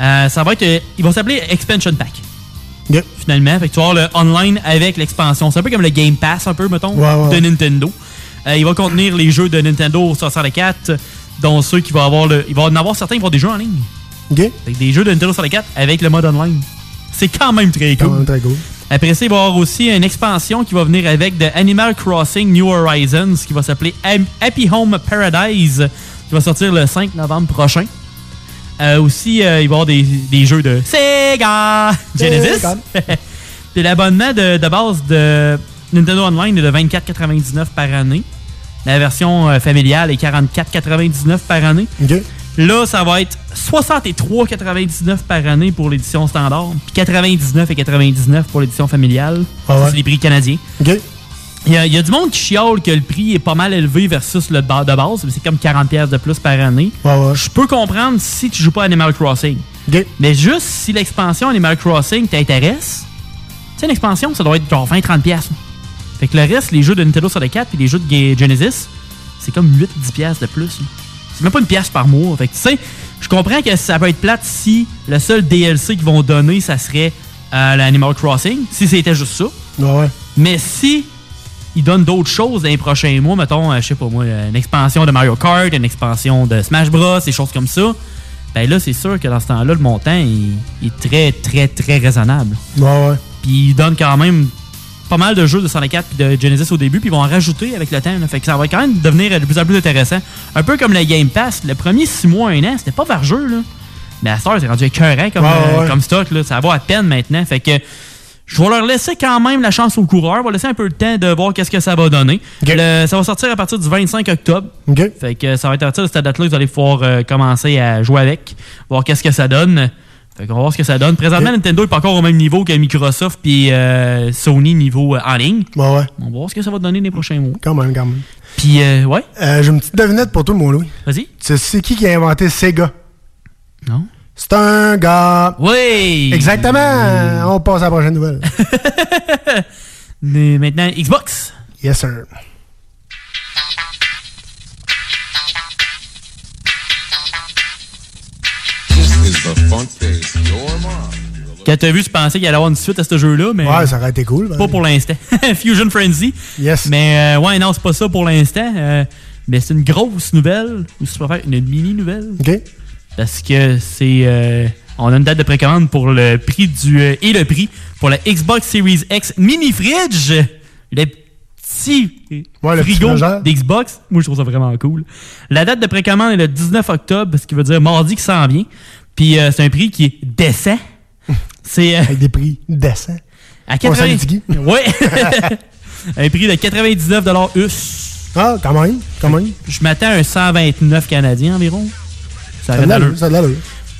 Euh, ça va être. euh, il va s'appeler Expansion Pack. OK. Finalement. Fait que tu vas avoir le online avec l'expansion. C'est un peu comme le Game Pass, un peu, mettons, Ouais, ouais. de Nintendo. Euh, il va contenir les jeux de Nintendo 64, dont ceux qui vont avoir le. Il va en avoir certains qui vont avoir des jeux en ligne. OK. Fait que des jeux de Nintendo 64 avec le mode online. C'est quand même très cool. Quand même très cool. Après ça, il va y avoir aussi une expansion qui va venir avec de Animal Crossing New Horizons qui va s'appeler Happy Home Paradise qui va sortir le 5 novembre prochain. Euh, aussi, euh, il va y avoir des, des jeux de Sega Genesis. Puis l'abonnement de, de base de Nintendo Online est de 24,99 par année. La version euh, familiale est 44,99 par année. Là, ça va être 63,99 par année pour l'édition standard, puis 99,99 pour l'édition familiale. Ah ouais. C'est les prix canadiens. OK. Il y, a, il y a du monde qui chiale que le prix est pas mal élevé versus le de base, mais c'est comme 40$ piastres de plus par année. Je peux comprendre si tu joues pas à Animal Crossing. Mais juste si l'expansion Animal Crossing t'intéresse, tu sais, une expansion, ça doit être genre 20-30$. piastres. Fait que le reste, les jeux de Nintendo 64 et les jeux de Genesis, c'est comme 8-10$ piastres de plus. là. C'est même pas une pièce par mois. Fait que tu sais, je comprends que ça peut être plate si le seul DLC qu'ils vont donner, ça serait euh, l'Animal Crossing, si c'était juste ça. Ouais. Mais si ils donnent d'autres choses dans les prochains mois, mettons, euh, je sais pas moi, une expansion de Mario Kart, une expansion de Smash Bros, des choses comme ça, ben là, c'est sûr que dans ce temps-là, le montant il, il est très, très, très raisonnable. Ouais, ouais. Puis ils donnent quand même pas mal de jeux de 64 et de Genesis au début, puis ils vont en rajouter avec le temps. là. Fait que ça va quand même devenir de plus en plus intéressant. Un peu comme le Game Pass. Le premier 6 mois, 1 an, c'était pas vargeux, là. Mais à heure, c'est rendu écœurant comme, Ouais, euh, comme stock, là. Ça va à peine maintenant. Fait que je vais leur laisser quand même la chance aux coureurs. Je vais laisser un peu le temps de voir qu'est-ce que ça va donner. Le- ça va sortir à partir du 25 octobre. Fait que ça va être à partir de cette date-là que vous allez pouvoir euh, commencer à jouer avec, voir qu'est-ce que ça donne. Fait qu'on va voir ce que ça donne. Présentement, Nintendo est pas encore au même niveau que Microsoft puis euh, Sony niveau euh, en ligne. Ouais, ouais. On va voir ce que ça va donner les prochains mois. Quand même, quand même. Puis, euh, ouais. J'ai une petite devinette pour toi, mon Louis. Vas-y. Tu sais, c'est qui qui a inventé Sega? Non. C'est un gars. Oui! Exactement. On passe à la prochaine nouvelle. Maintenant, Xbox. Yes, sir. Quand t'as vu, tu pensais qu'il allait avoir une suite à ce jeu-là, mais. Ouais, ça aurait été cool. ben. Pas pour l'instant. Fusion Frenzy. Yes. Mais, euh, ouais, non, c'est pas ça pour l'instant. Euh, mais c'est une grosse nouvelle, ou si tu préfères, une mini-nouvelle. OK. Parce que c'est. euh, on a une date de précommande pour le prix du. et le prix pour la Xbox Series X Mini Fridge. Le petit Ouais, frigo d'Xbox. Moi, je trouve ça vraiment cool. La date de précommande est le 19 octobre, ce qui veut dire mardi qui s'en vient. Puis euh, c'est un prix qui est décent. C'est. Avec des prix décents. À On 80... salue Tiggy. Ouais. un prix de 99 US. Ah, quand même, quand même. Je m'attends à un 129 canadiens environ. Ça Ça a de l'allure, ça a de l'allure.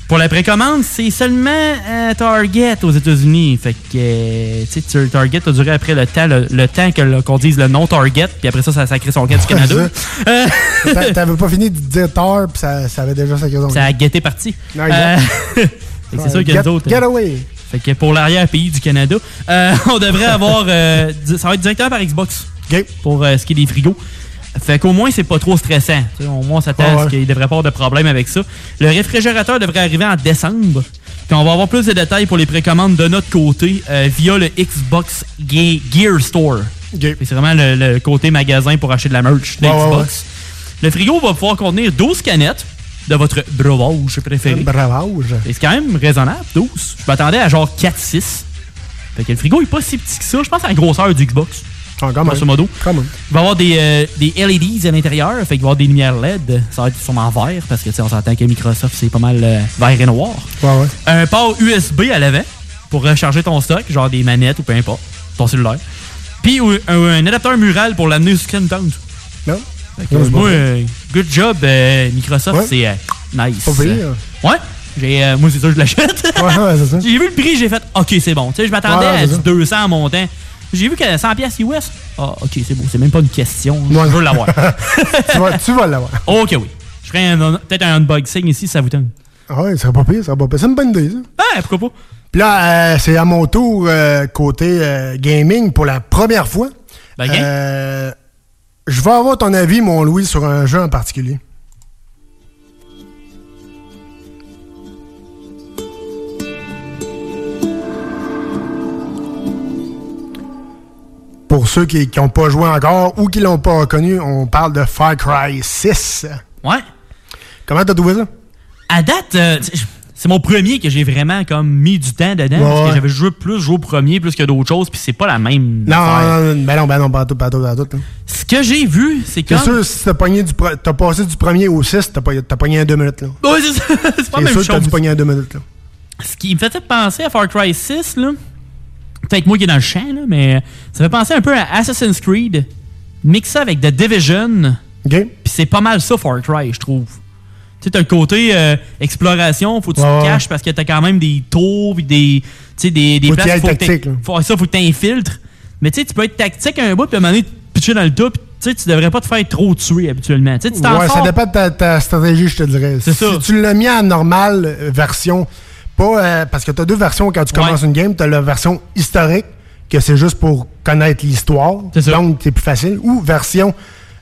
Pour la précommande, c'est seulement euh, Target aux États-Unis. Fait que, euh, tu sais, Target a duré après le temps, le, le temps que qu'on dise le nom Target, puis après ça, ça a sacré son quête du Canada. Euh, T'a- T'avais pas fini de dire tard, puis ça, ça avait déjà sacré son ça a guetté parti. Non, Euh, c'est sûr que get- les autres. get away. Fait que pour l'arrière-pays du Canada, euh, on devrait avoir. euh, ça va être directement par Xbox. Pour euh, ce qui est des frigos. Fait qu'au moins, c'est pas trop stressant. Au moins, on s'attend à ouais. ce qu'il devrait pas avoir de problème avec ça. Le réfrigérateur devrait arriver en décembre. Puis on va avoir plus de détails pour les précommandes de notre côté euh, via le Xbox Gear Store. C'est vraiment le, le côté magasin pour acheter de la merch de Ouais, ouais, Xbox. Le frigo va pouvoir contenir 12 canettes de votre breuvage préféré. Breuvage. Et c'est quand même raisonnable, 12. Je m'attendais à genre 4-6. Fait que le frigo est pas si petit que ça. Je pense à la grosseur du Xbox. Quand même. Grosso modo. Quand même. Il va y avoir des, euh, des LEDs à l'intérieur. Fait qu'il va y avoir des lumières LED. Ça va être sûrement vert parce que tu sais, on s'entend que Microsoft, c'est pas mal euh, vert et noir. Ouais, ouais. Un port USB à l'avant pour recharger ton stock, genre des manettes ou peu importe, ton cellulaire. Puis un, un adapteur mural pour l'amener sur Skin Taunt. Non. Moi, euh, good job, Microsoft, c'est nice. Pire. Ouais. J'ai, moi, c'est sûr je l'achète. Ouais, ouais, c'est ça. J'ai vu le prix, j'ai fait OK, c'est bon. Tu sais, je m'attendais à du ça. 200 en montant. J'ai vu qu'à 100 pièces US. Ah, OK, c'est beau. C'est même pas une question. Non, je veux l'avoir. tu, vas, tu vas l'avoir. OK, oui. Je ferai peut-être un unboxing ici si ça vous tente. Ah ouais, ça serait pas pire, ça serait pas pire. C'est une bonne idée, ça. Ah, pourquoi pas? Puis là, euh, c'est à mon tour euh, côté euh, gaming pour la première fois. Ben, je vais avoir ton avis, mon Louis, sur un jeu en particulier. Ceux qui n'ont pas joué encore ou qui l'ont pas reconnu, on parle de Far Cry 6. Ouais. Comment t'as trouvé ça? À date, euh, c'est mon premier que j'ai vraiment comme mis du temps dedans. Ouais, parce que j'avais joué plus joué au premier plus que d'autres choses. Puis c'est pas la même. Non, affaire. non, non, ben non, ben non, pas tout, pas tout, pas tout. là. Ce que j'ai vu, c'est que. C'est sûr, si t'as pogné du pro- t'as passé du premier au 6, t'as pas- t'as pogné en deux minutes, là. Ouais, c'est ça. c'est pas la C'est même sûr que t'as chose. dû pogner en deux minutes, là. Ce qui me fait penser à Far Cry 6, là, peut-être moi qui est dans le champ, là, mais ça fait penser un peu à Assassin's Creed, mixé avec The Division. Puis c'est pas mal ça, Far Cry, je trouve. Tu sais, t'as le côté euh, exploration, faut que tu Ouais, te ouais. caches parce que t'as quand même des tours, puis des, tu sais, des, des Faut places faut tactique, faut, ça, faut que t'infiltres. Mais tu sais, tu peux être tactique un bout, puis à un moment donné, te pitcher dans le tas, puis tu sais, tu devrais pas te faire trop tuer habituellement. Tu sais, tu t'en Ouais, ça sors- dépend de ta, ta stratégie, je te dirais. C'est si ça. tu l'as mis en normale euh, version, pas euh, parce que tu as deux versions quand tu commences une game. Tu as la version historique, que c'est juste pour connaître l'histoire. Donc, c'est plus facile. Ou version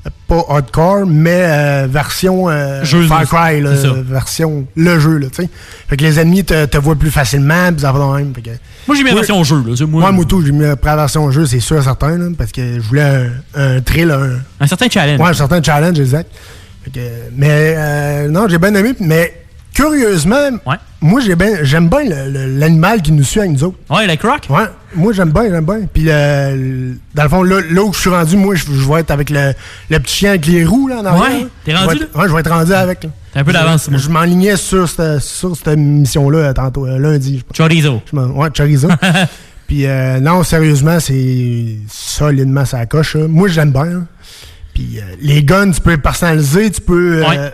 euh, pas hardcore, mais euh, version euh, Jeu, Far Cry, là, version le jeu. Là, tu sais. fait que les ennemis te, te voient plus facilement, puis ça va même. Fait que- Moi, j'ai mis la version jeu. Là. Moi, Moi, Moutou, j'ai mis la version jeu, c'est sûr et certain, là, parce que je voulais un, un thrill, un, un certain challenge. Ouais, un certain challenge, exact. Fait que, mais euh, non, j'ai bien aimé, mais curieusement, moi j'ai bien, j'aime bien l'animal qui nous suit avec nous autres. Ouais, le croc? Ouais, moi j'aime bien, j'aime bien. Puis euh, dans le fond, là, là où je suis rendu, moi je, je vais être avec le, le petit chien avec les roues là, en arrière, Ouais, t'es rendu Ouais, je vais être rendu avec. là. T'as un peu d'avance, Je, je m'enlignais sur cette, sur cette mission-là euh, tantôt, euh, lundi. Chorizo. Ouais, chorizo. Puis euh, non, sérieusement, c'est solidement ça coche. Moi, j'aime bien. hein. Puis euh, les guns, tu peux les personnaliser, tu peux. Ouais.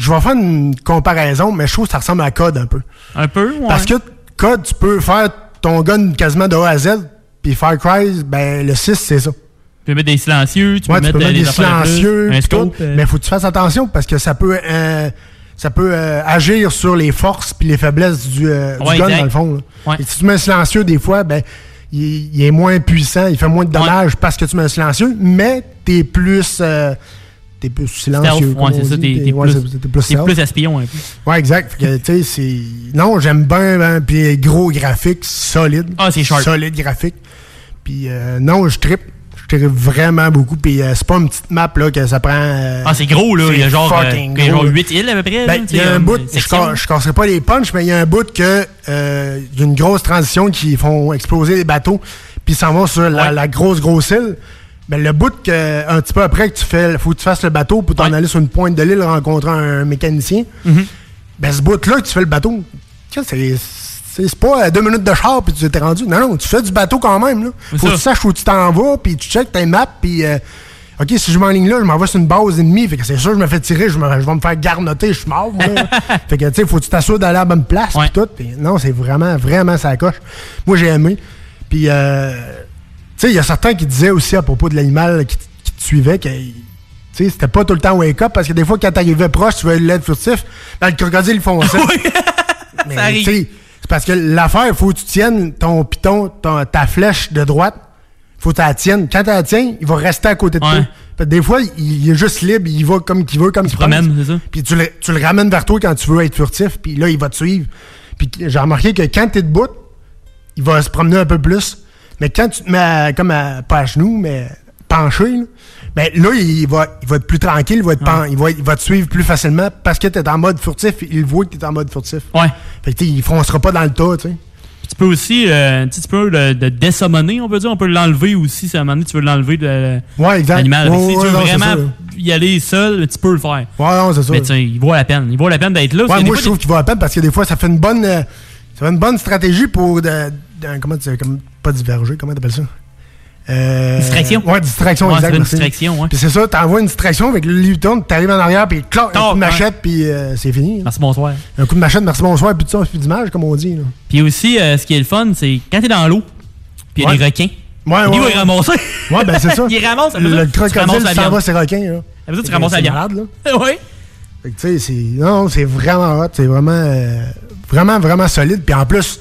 Je vais faire une comparaison, mais je trouve que ça ressemble à Code un peu. Un peu, ouais. Parce que Code, tu peux faire ton gun quasiment de A à Z. Puis Far Cry, ben le 6, c'est ça. Tu peux mettre des silencieux, tu Ouais, peux tu mettre, peux mettre des de plus, silencieux, un puis scope. tout, euh, mais faut que tu fasses attention parce que ça peut, euh, ça peut euh, agir sur les forces puis les faiblesses du, gun exact. dans le fond. Ouais. Et si tu mets un silencieux, des fois, ben il, il est moins puissant, il fait moins de dommages parce que tu mets un silencieux, mais t'es plus, euh, t'es plus silencieux. Ouais, c'est ça, t'es- ouais, plus- plus espion un peu. Ouais, exact. Fait que, tu sais, c'est. Non, j'aime bien, ben, puis gros graphique, solide. Ah, c'est sharp. Solide graphique. Puis euh, non, je trippe. Je trippe vraiment beaucoup. Puis euh, c'est pas une petite map là que ça prend. euh, Ah, c'est gros, là. Il y a genre, genre gros. 8 îles à peu près. Ben, il y a un bout, je, casserai pas les punchs, mais il y a un bout que euh, il y a une grosse transition qui font exploser les bateaux, puis ils s'en vont sur la, la grosse grosse île. Ben, le bout que un petit peu après que tu fais, faut que tu fasses le bateau pour t'en aller sur une pointe de l'île rencontrer un mécanicien. Mhm. Ben ce bout là que tu fais le bateau, c'est pas deux minutes de char puis tu t'es rendu. Non non, tu fais du bateau quand même là. Faut que tu saches où tu t'en vas puis tu checkes tes maps puis euh, OK, si je m'enligne là, je m'en vais sur une base ennemie. Fait que c'est sûr, je me fais tirer, je, me- je vais me faire garnoter, je suis mort. moi, fait que, tu sais, faut que tu t'assures d'aller à la bonne place. Puis tout. Non, c'est vraiment, vraiment ça coche. Moi, j'ai aimé. Puis, euh, sais, il y a certains qui disaient aussi à propos de l'animal qui, te suivait que. C'était pas tout le temps wake up parce que des fois, quand t'arrivais proche, tu voyais l'aide furtif. Ben, le crocodile, ils font ça. Mais, Ça arrive. c'est parce que l'affaire, il faut que tu tiennes ton piton, ton- ta flèche de droite. Faut que tu la tiennes. Quand tu la tiens, il va rester à côté de toi. Ouais. Fait que des fois, il, il est juste libre, il va comme qu'il veut, comme il se promène, c'est ça? Puis tu le, tu le ramènes vers toi quand tu veux être furtif, puis là, il va te suivre. Puis j'ai remarqué que quand t'es debout, il va se promener un peu plus. Mais quand tu te mets à- comme à, pas à genoux, mais penché, là, ben là, il va, il va être plus tranquille, il va, être pen- il, va, il va te suivre plus facilement parce que t'es en mode furtif, il voit que t'es en mode furtif. Ouais. Fait que tu sais, il foncera pas dans le tas, tu sais. Tu peux aussi, euh, tu peux le, désommoner, on peut dire. On peut l'enlever aussi si à un moment donné tu veux l'enlever de Ouais, l'animal. Ouais, si tu veux non, vraiment y aller seul, tu peux le faire. Ouais, non, c'est ça. Mais sais, il vaut la peine. Il vaut la peine d'être là. Ouais, moi, je trouve qu'il va à peine parce que des fois, ça fait une bonne, euh, ça fait une bonne stratégie pour. De, comment tu comme, Pas diverger, comment t'appelles ça? Euh, Distraction. Ouais, distraction, Ouais, exact. ça une distraction, ouais. Puis c'est ça, t'envoies une distraction avec le livre t'arrives en arrière, puis clac, un coup de machette, puis euh, c'est fini. Merci, bonsoir. Un coup de machette, merci, bonsoir, puis de ça, puis d'image, comme on dit. Là. Puis aussi, euh, ce qui est le fun, c'est quand t'es dans l'eau, puis il y a Ouais. des requins. Ouais, il ouais, va ouais. ben c'est ça. il ramasse, ça Le, le crocodile viande. va, c'est requin. Là. Ça dire que tu ramasses la viande. oui. Fait que, tu sais, c'est. Non, c'est vraiment hot. C'est vraiment. vraiment, vraiment solide. Puis en plus,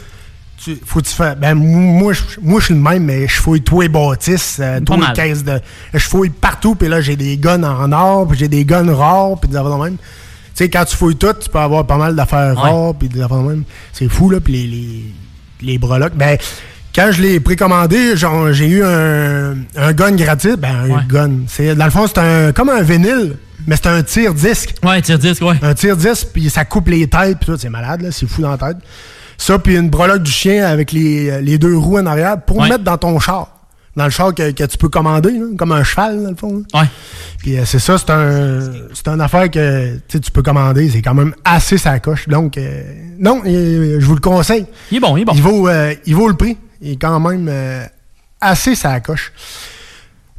tu, faut que tu fasses. Ben, moi, je, moi, je suis le même, mais je fouille tous les bâtisses, euh, tous les caisses de. Je fouille partout, puis là, j'ai des guns en or, puis j'ai des guns rares, puis des affaires de même. Tu sais, quand tu fouilles tout, tu peux avoir pas mal d'affaires Ouais. rares, puis des affaires de même. C'est fou, là, puis les, les, les breloques. Ben, quand je l'ai précommandé, j'ai eu un, un gun gratuit. Ben, un Ouais. gun. Dans le fond, c'est un, comme un vinyle, mais c'est un tire-disque. Ouais, tire-disque, ouais. Un tire-disque, puis ça coupe les têtes, puis tout. C'est malade, là. C'est fou dans la tête. Ça, puis une breloque du chien avec les, les deux roues en arrière pour Ouais. mettre dans ton char. Dans le char que, que tu peux commander, là, comme un cheval, dans le fond. là. Ouais. Puis euh, c'est ça, c'est un c'est une affaire que tu peux commander. C'est quand même assez sa coche. Donc, euh, non, je vous le conseille. Il est bon, il est bon. Il vaut, euh, il vaut le prix. Il est quand même assez sa coche.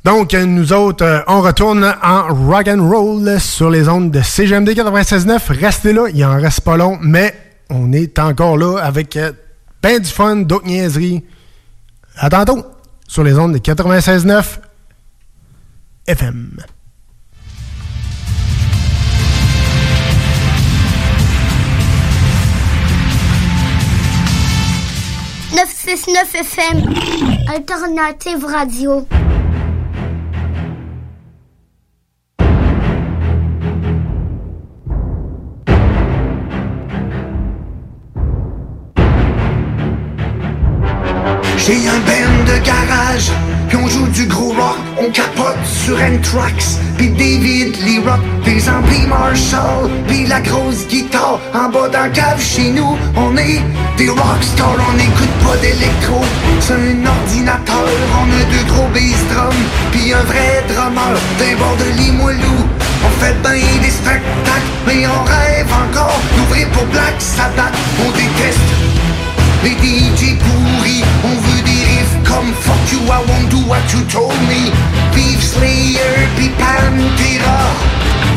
Donc, nous autres, euh, on retourne en rock and roll sur les ondes de CGMD 96.9. Restez là, il en reste pas long, mais on est encore là avec euh, ben du fun, d'autres niaiseries. À tantôt sur les ondes de 96.9 FM. 969 FM, Alternative Radio. J'ai un band de garage, puis on joue du gros rock, on capote sur N-Trax, puis David Lee Rock, des amplis Marshall, puis la grosse guitare, en bas le cave chez nous, on est des rockstars, on n'écoute pas d'électro, c'est un ordinateur, on a deux gros bass drums, puis un vrai drummer, d'un bord de Limoilou, on fait bien des spectacles, mais on rêve encore d'ouvrir pour Black Sabbath, on déteste les DJ pourris, on veut des riffs comme Fuck you, I won't do what you told me. Vive Slayer, puis Pantera.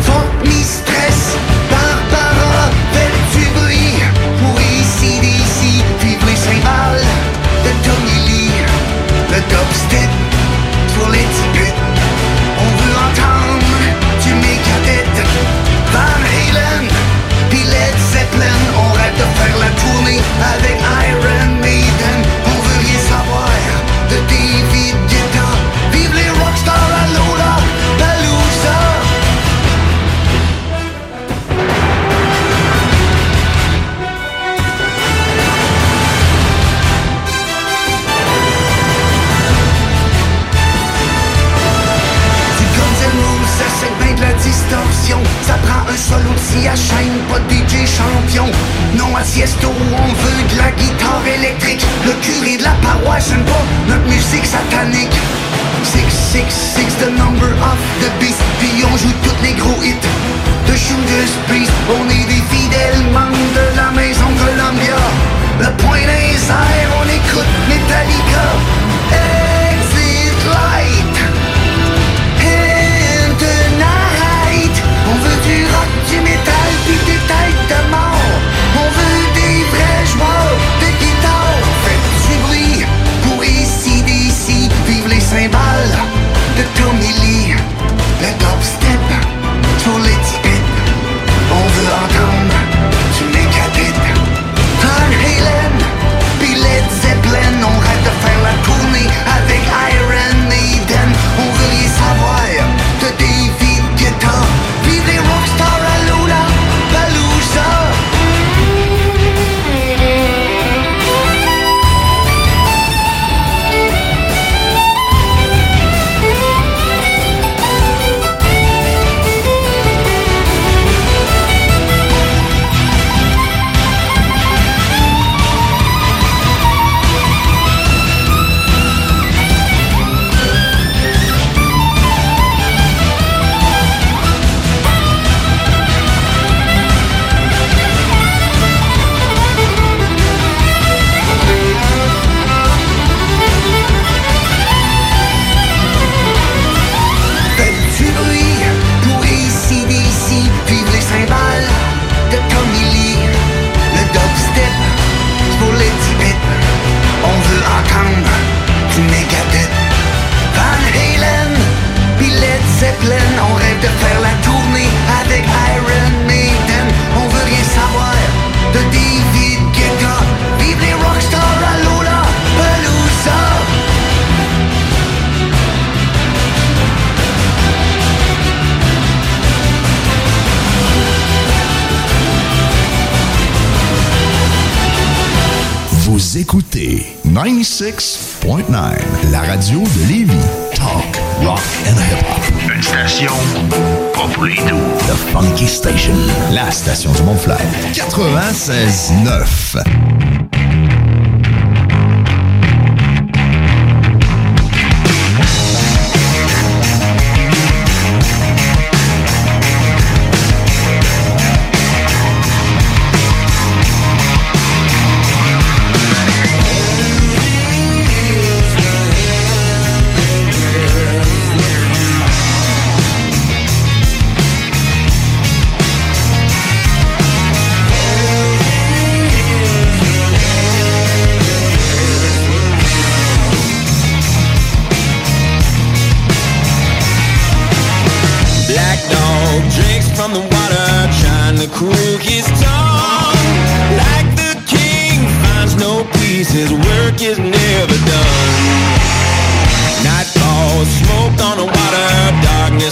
Fuck me stress, Barbara Fais du bruit. Pour ici d'ici Vive les cymbales de Tommy Lee. Le dubstep pour les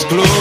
club.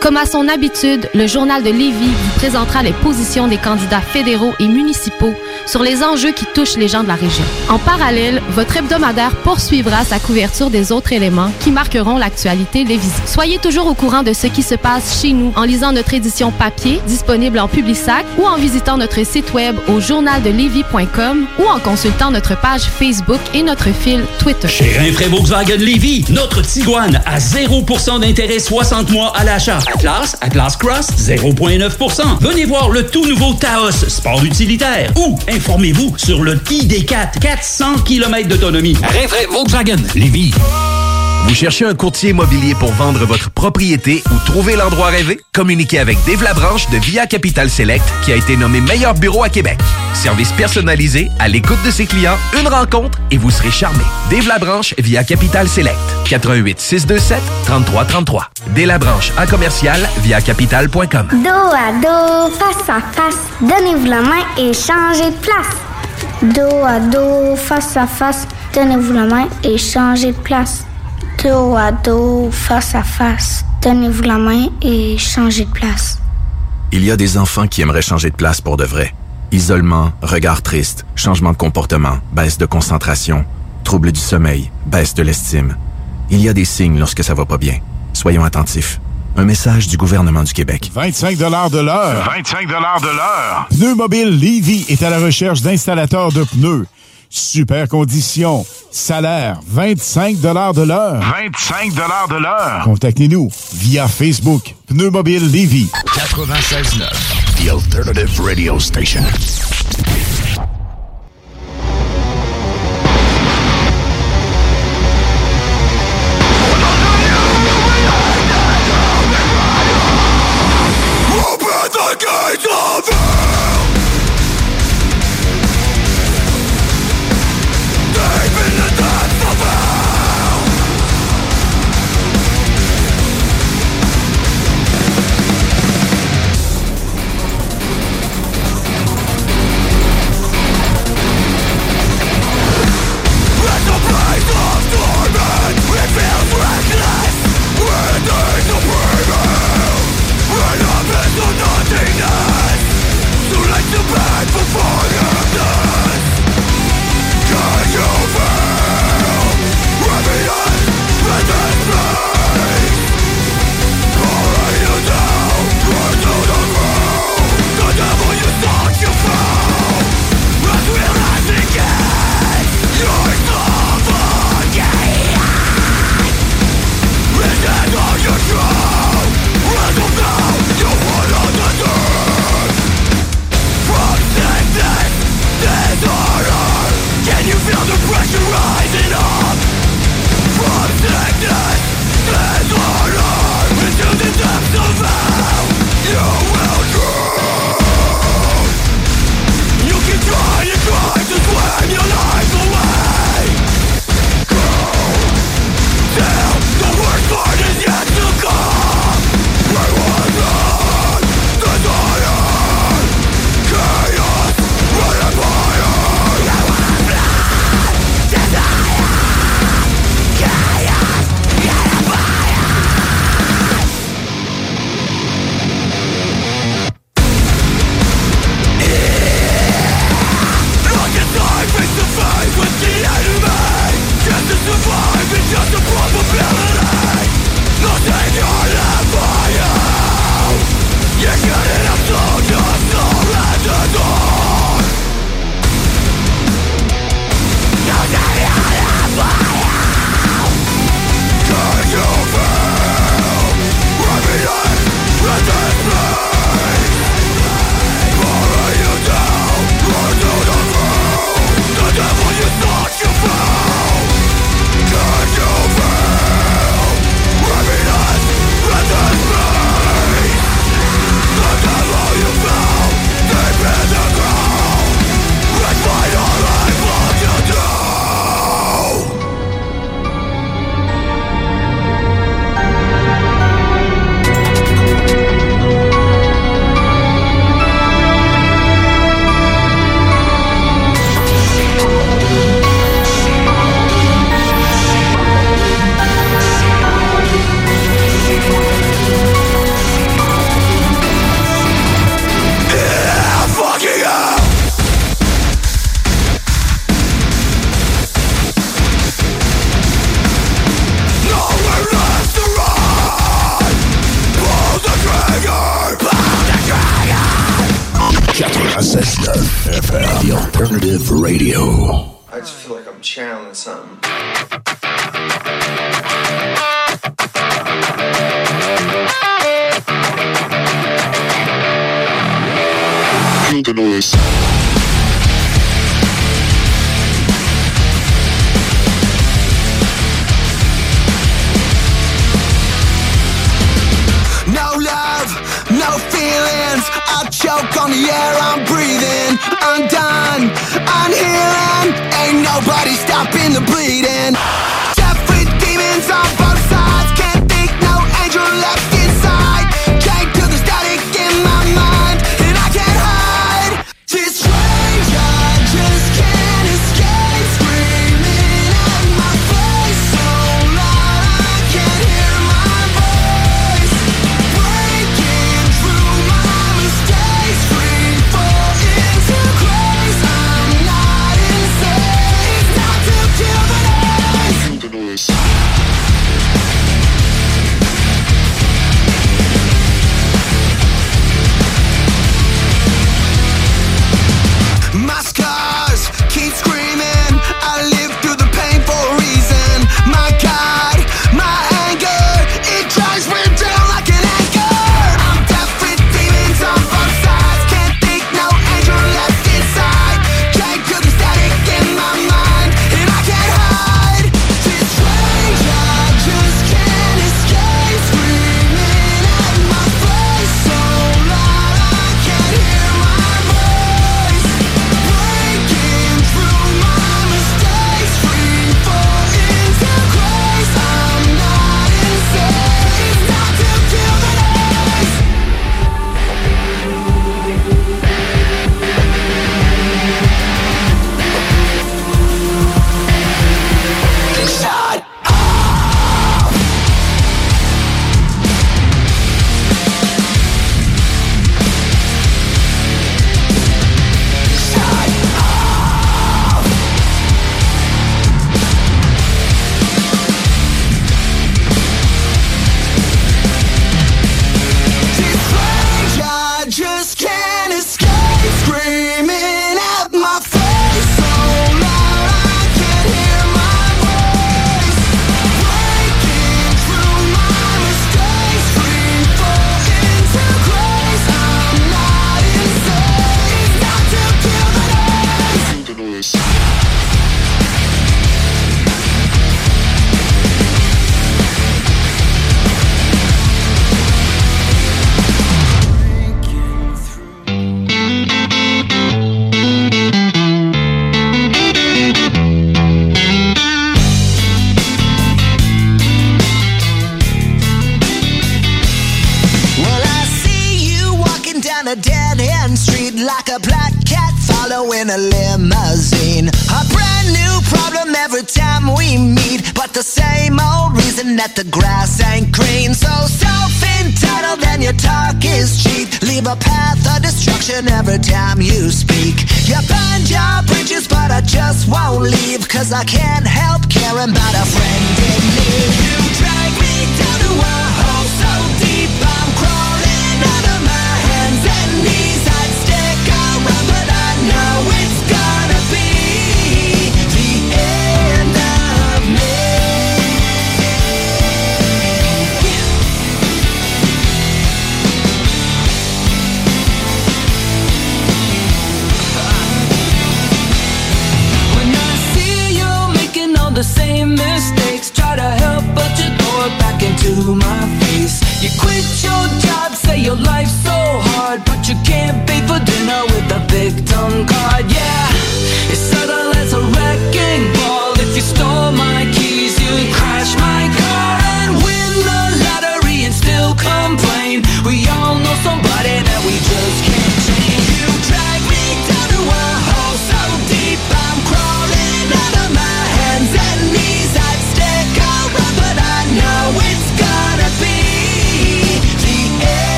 Comme à son habitude, le journal de Lévis vous présentera les positions des candidats fédéraux et municipaux sur les enjeux qui touchent les gens de la région. En parallèle, votre hebdomadaire poursuivra sa couverture des autres éléments qui marqueront l'actualité lévisienne. Soyez toujours au courant de ce qui se passe chez nous en lisant notre édition papier disponible en Publisac ou en visitant notre site web au journaldelevis.com ou en consultant notre page Facebook et notre fil Twitter. Chez Lévy, notre Tiguan à 0% d'intérêt 60 mois à l'achat. Atlas, Atlas Cross, 0,9%. Venez voir le tout nouveau Taos, sport utilitaire. Ou informez-vous sur le ID4, 400 km d'autonomie. Rinfraie Volkswagen Lévy. Vous cherchez un courtier immobilier pour vendre votre propriété ou trouver l'endroit rêvé? Communiquez avec Dave Labranche de Via Capital Select qui a été nommé meilleur bureau à Québec. Service personnalisé, à l'écoute de ses clients, une rencontre et vous serez charmé. Dave Labranche via Capital Select. 88 627 3333. Dave Labranche à commercial via capital.com. Dos à dos, face à face, donnez-vous la main et changez de place. Dos à dos, face à face, donnez-vous la main et changez de place. Dos à dos, face à face, donnez-vous la main et changez de place. Il y a des enfants qui aimeraient changer de place pour de vrai. Isolement, regard triste, changement de comportement, baisse de concentration, trouble du sommeil, baisse de l'estime. Il y a des signes lorsque ça va pas bien. Soyons attentifs. Un message du gouvernement du Québec. 25 de l'heure. 25 de l'heure. Pneu Mobile Levy est à la recherche d'installateurs de pneus. Super conditions. Salaire 25 de l'heure. 25 de l'heure. Contactez-nous via Facebook. Pneu Mobile Levy. 96.9, The Alternative Radio Station. Open the gates of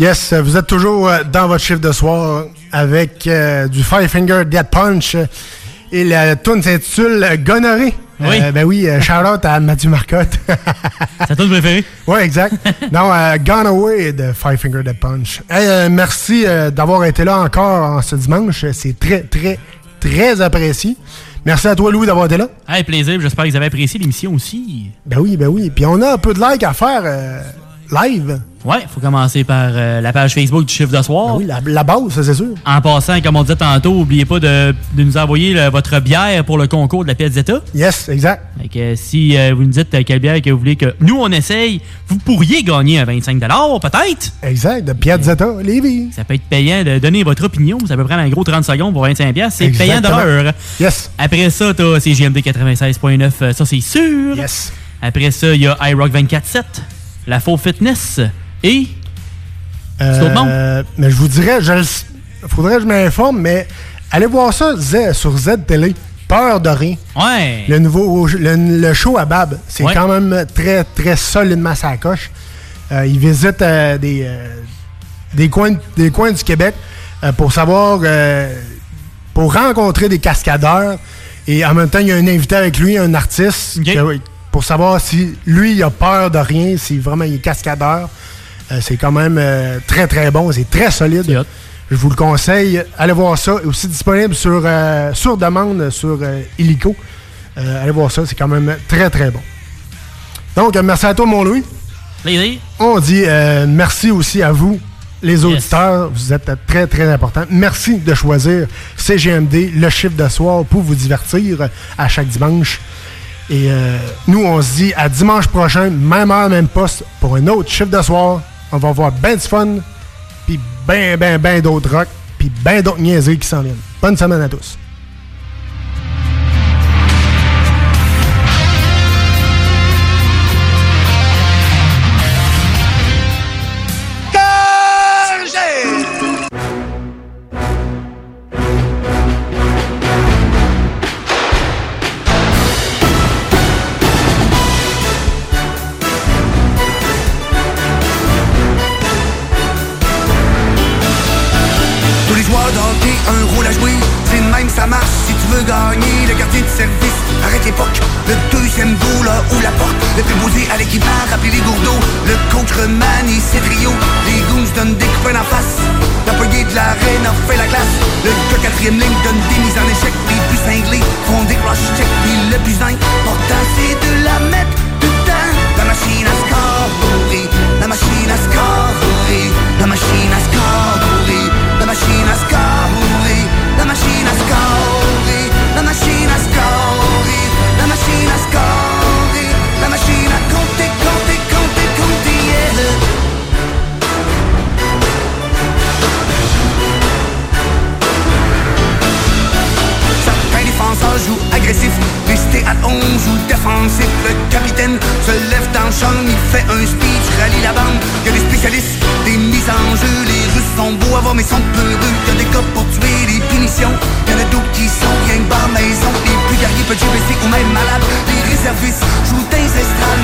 Yes, vous êtes toujours euh, dans votre chiffre de soir avec euh, du Five Finger Dead Punch. Et la tune s'intitule Gonorrhée. Oui. Euh, ben oui, euh, shout out à Mathieu Marcotte. Ta tune préférée? Oui, exact. non, euh, Gone Away de Five Finger Dead Punch. Hey, merci d'avoir été là encore en ce dimanche. C'est très, très, très apprécié. Merci à toi, Louis, d'avoir été là. Hey, plaisir. J'espère qu'ils avaient apprécié l'émission aussi. Ben oui, ben oui. Puis on a un peu de like à faire euh, live. Ouais, faut commencer par euh, la page Facebook du chiffre de soir. Ben oui, la, la base, ça, c'est sûr. En passant, comme on disait tantôt, n'oubliez pas de, de nous envoyer le- votre bière pour le concours de la Piazzetta. Yes, exact. Fait que euh, si euh, vous nous dites euh, quelle bière que vous voulez que nous on essaye, vous pourriez gagner un 25 peut-être. Exact, de Piazzetta, Lévis. Ça peut être payant de donner votre opinion. Ça peut prendre un gros 30 secondes pour 25 C'est payant de l'heure. Yes. Après ça, t'as CGMD 96.9, euh, ça c'est sûr. Yes. Après ça, il y a iRock 24.7, La Faux Fitness et... C'est mondes? Euh, mais je vous dirais, je faudrait que je m'informe, mais allez voir ça Z, sur Z Télé. Peur de rien. Ouais. Le nouveau le, le show à Bab, c'est Ouais. quand même très très solidement sa coche. Euh, il visite euh, des, euh, des, coins, des coins du Québec pour savoir pour rencontrer des cascadeurs et en même temps il y a un invité avec lui, un artiste que- pour savoir si lui il a peur de rien, si vraiment il est cascadeur. Euh, c'est quand même euh, très très bon, c'est très solide. Je vous le conseille, allez voir ça. aussi disponible sur, euh, sur demande sur Illico. Allez voir ça, c'est quand même très très bon. Donc, merci à toi, mon Louis. Plaisir. On dit merci aussi à vous, les auditeurs. Vous êtes très très importants. Merci de choisir CGMD, le chiffre de soir, pour vous divertir à chaque dimanche. Et euh, nous, on se dit à dimanche prochain, même heure, même poste, pour un autre chiffre de soir. On va voir ben du fun, puis ben, ben, ben d'autres rock, puis ben d'autres niaiseries qui s'en viennent. Bonne semaine à. Tous Le gardien de service, arrête l'époque. Le deuxième goal, là, ouvre la porte. Le préposé à l'équipement, rappelez les gourdeaux. Le coach remanie ses trios. Les goons donnent des coups en face. L'employé de l'arène a fait la glace. Le quatrième ligne donne des mises en échec. Les plus cinglés font des rush check. Puis le plus important, c'est de la mettre dedans. La machine à scorer. La machine à scorer. La machine à scorer. La machine à scorer. La machine à scorer. Agressif, à 11 ou défensif. Le capitaine se lève dans le champ, il fait un speech, rallie la bande. Il y a des spécialistes, des mises en jeu. Les Russes sont beaux à voir, mais sont peureux. Il y a des gars pour tuer, des punitions. Il y en a d'autres qui sont que bas maison. Les plus guerriers peuvent rester ou même malades. Les réservistes jouent des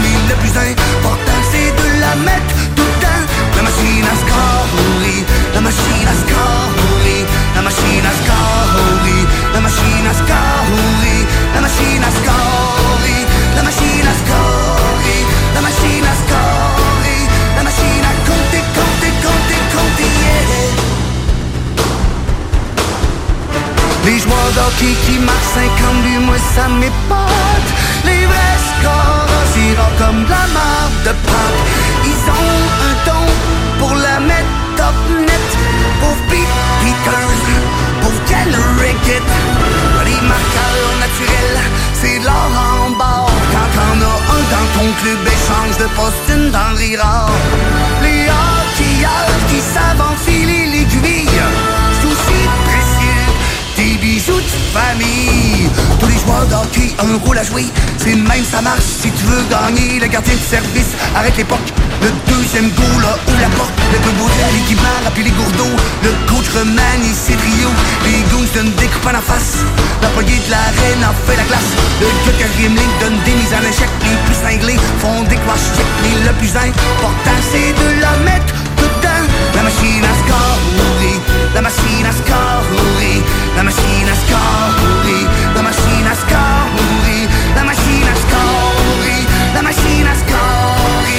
mais le plus important, c'est de la mettre tout le temps. La machine à scorer, la machine à scorer, la machine à scorer, la machine à scorer, la machine à scorer, la machine à scorer, la machine à scorer, la machine à compter, compter, compter, compter, yeah. Les joueurs d'hockey qui marquent 50 buts, moi ça m'épote Les vrais scores, c'est comme de la marque de pâte Ils ont un don pour la mettre top net Pauvre Pete Peters, pauvre Ken Rickett Les marqueurs naturels, c'est l'or en bord Quand t'en as un dans ton club, échange de poste une denrée rare Les hockeyeurs qui savent enfiler l'aiguille C'est aussi précieux des bijoux de famille. Tous les joueurs d'hockey ont un rôle à jouer. C'est le même, ça marche si tu veux gagner. Le gardien de service arrête l'époque. Le deuxième goal, là, ouvre la porte. Le peu beau à l'équipement, rappuie les gourdeaux. Le coach remanie ses trios. Les goons donnent des coups en face. L'employé de l'arène a fait la glace. Le gars ligne donne des mises en échec. Les plus cinglés font des crash check. Mais le plus important, c'est de la mettre dedans. La machine a scorri, la machine a scorri, la machine a scorri, la machine a scorri, la machine a scorri, la machine a scorri,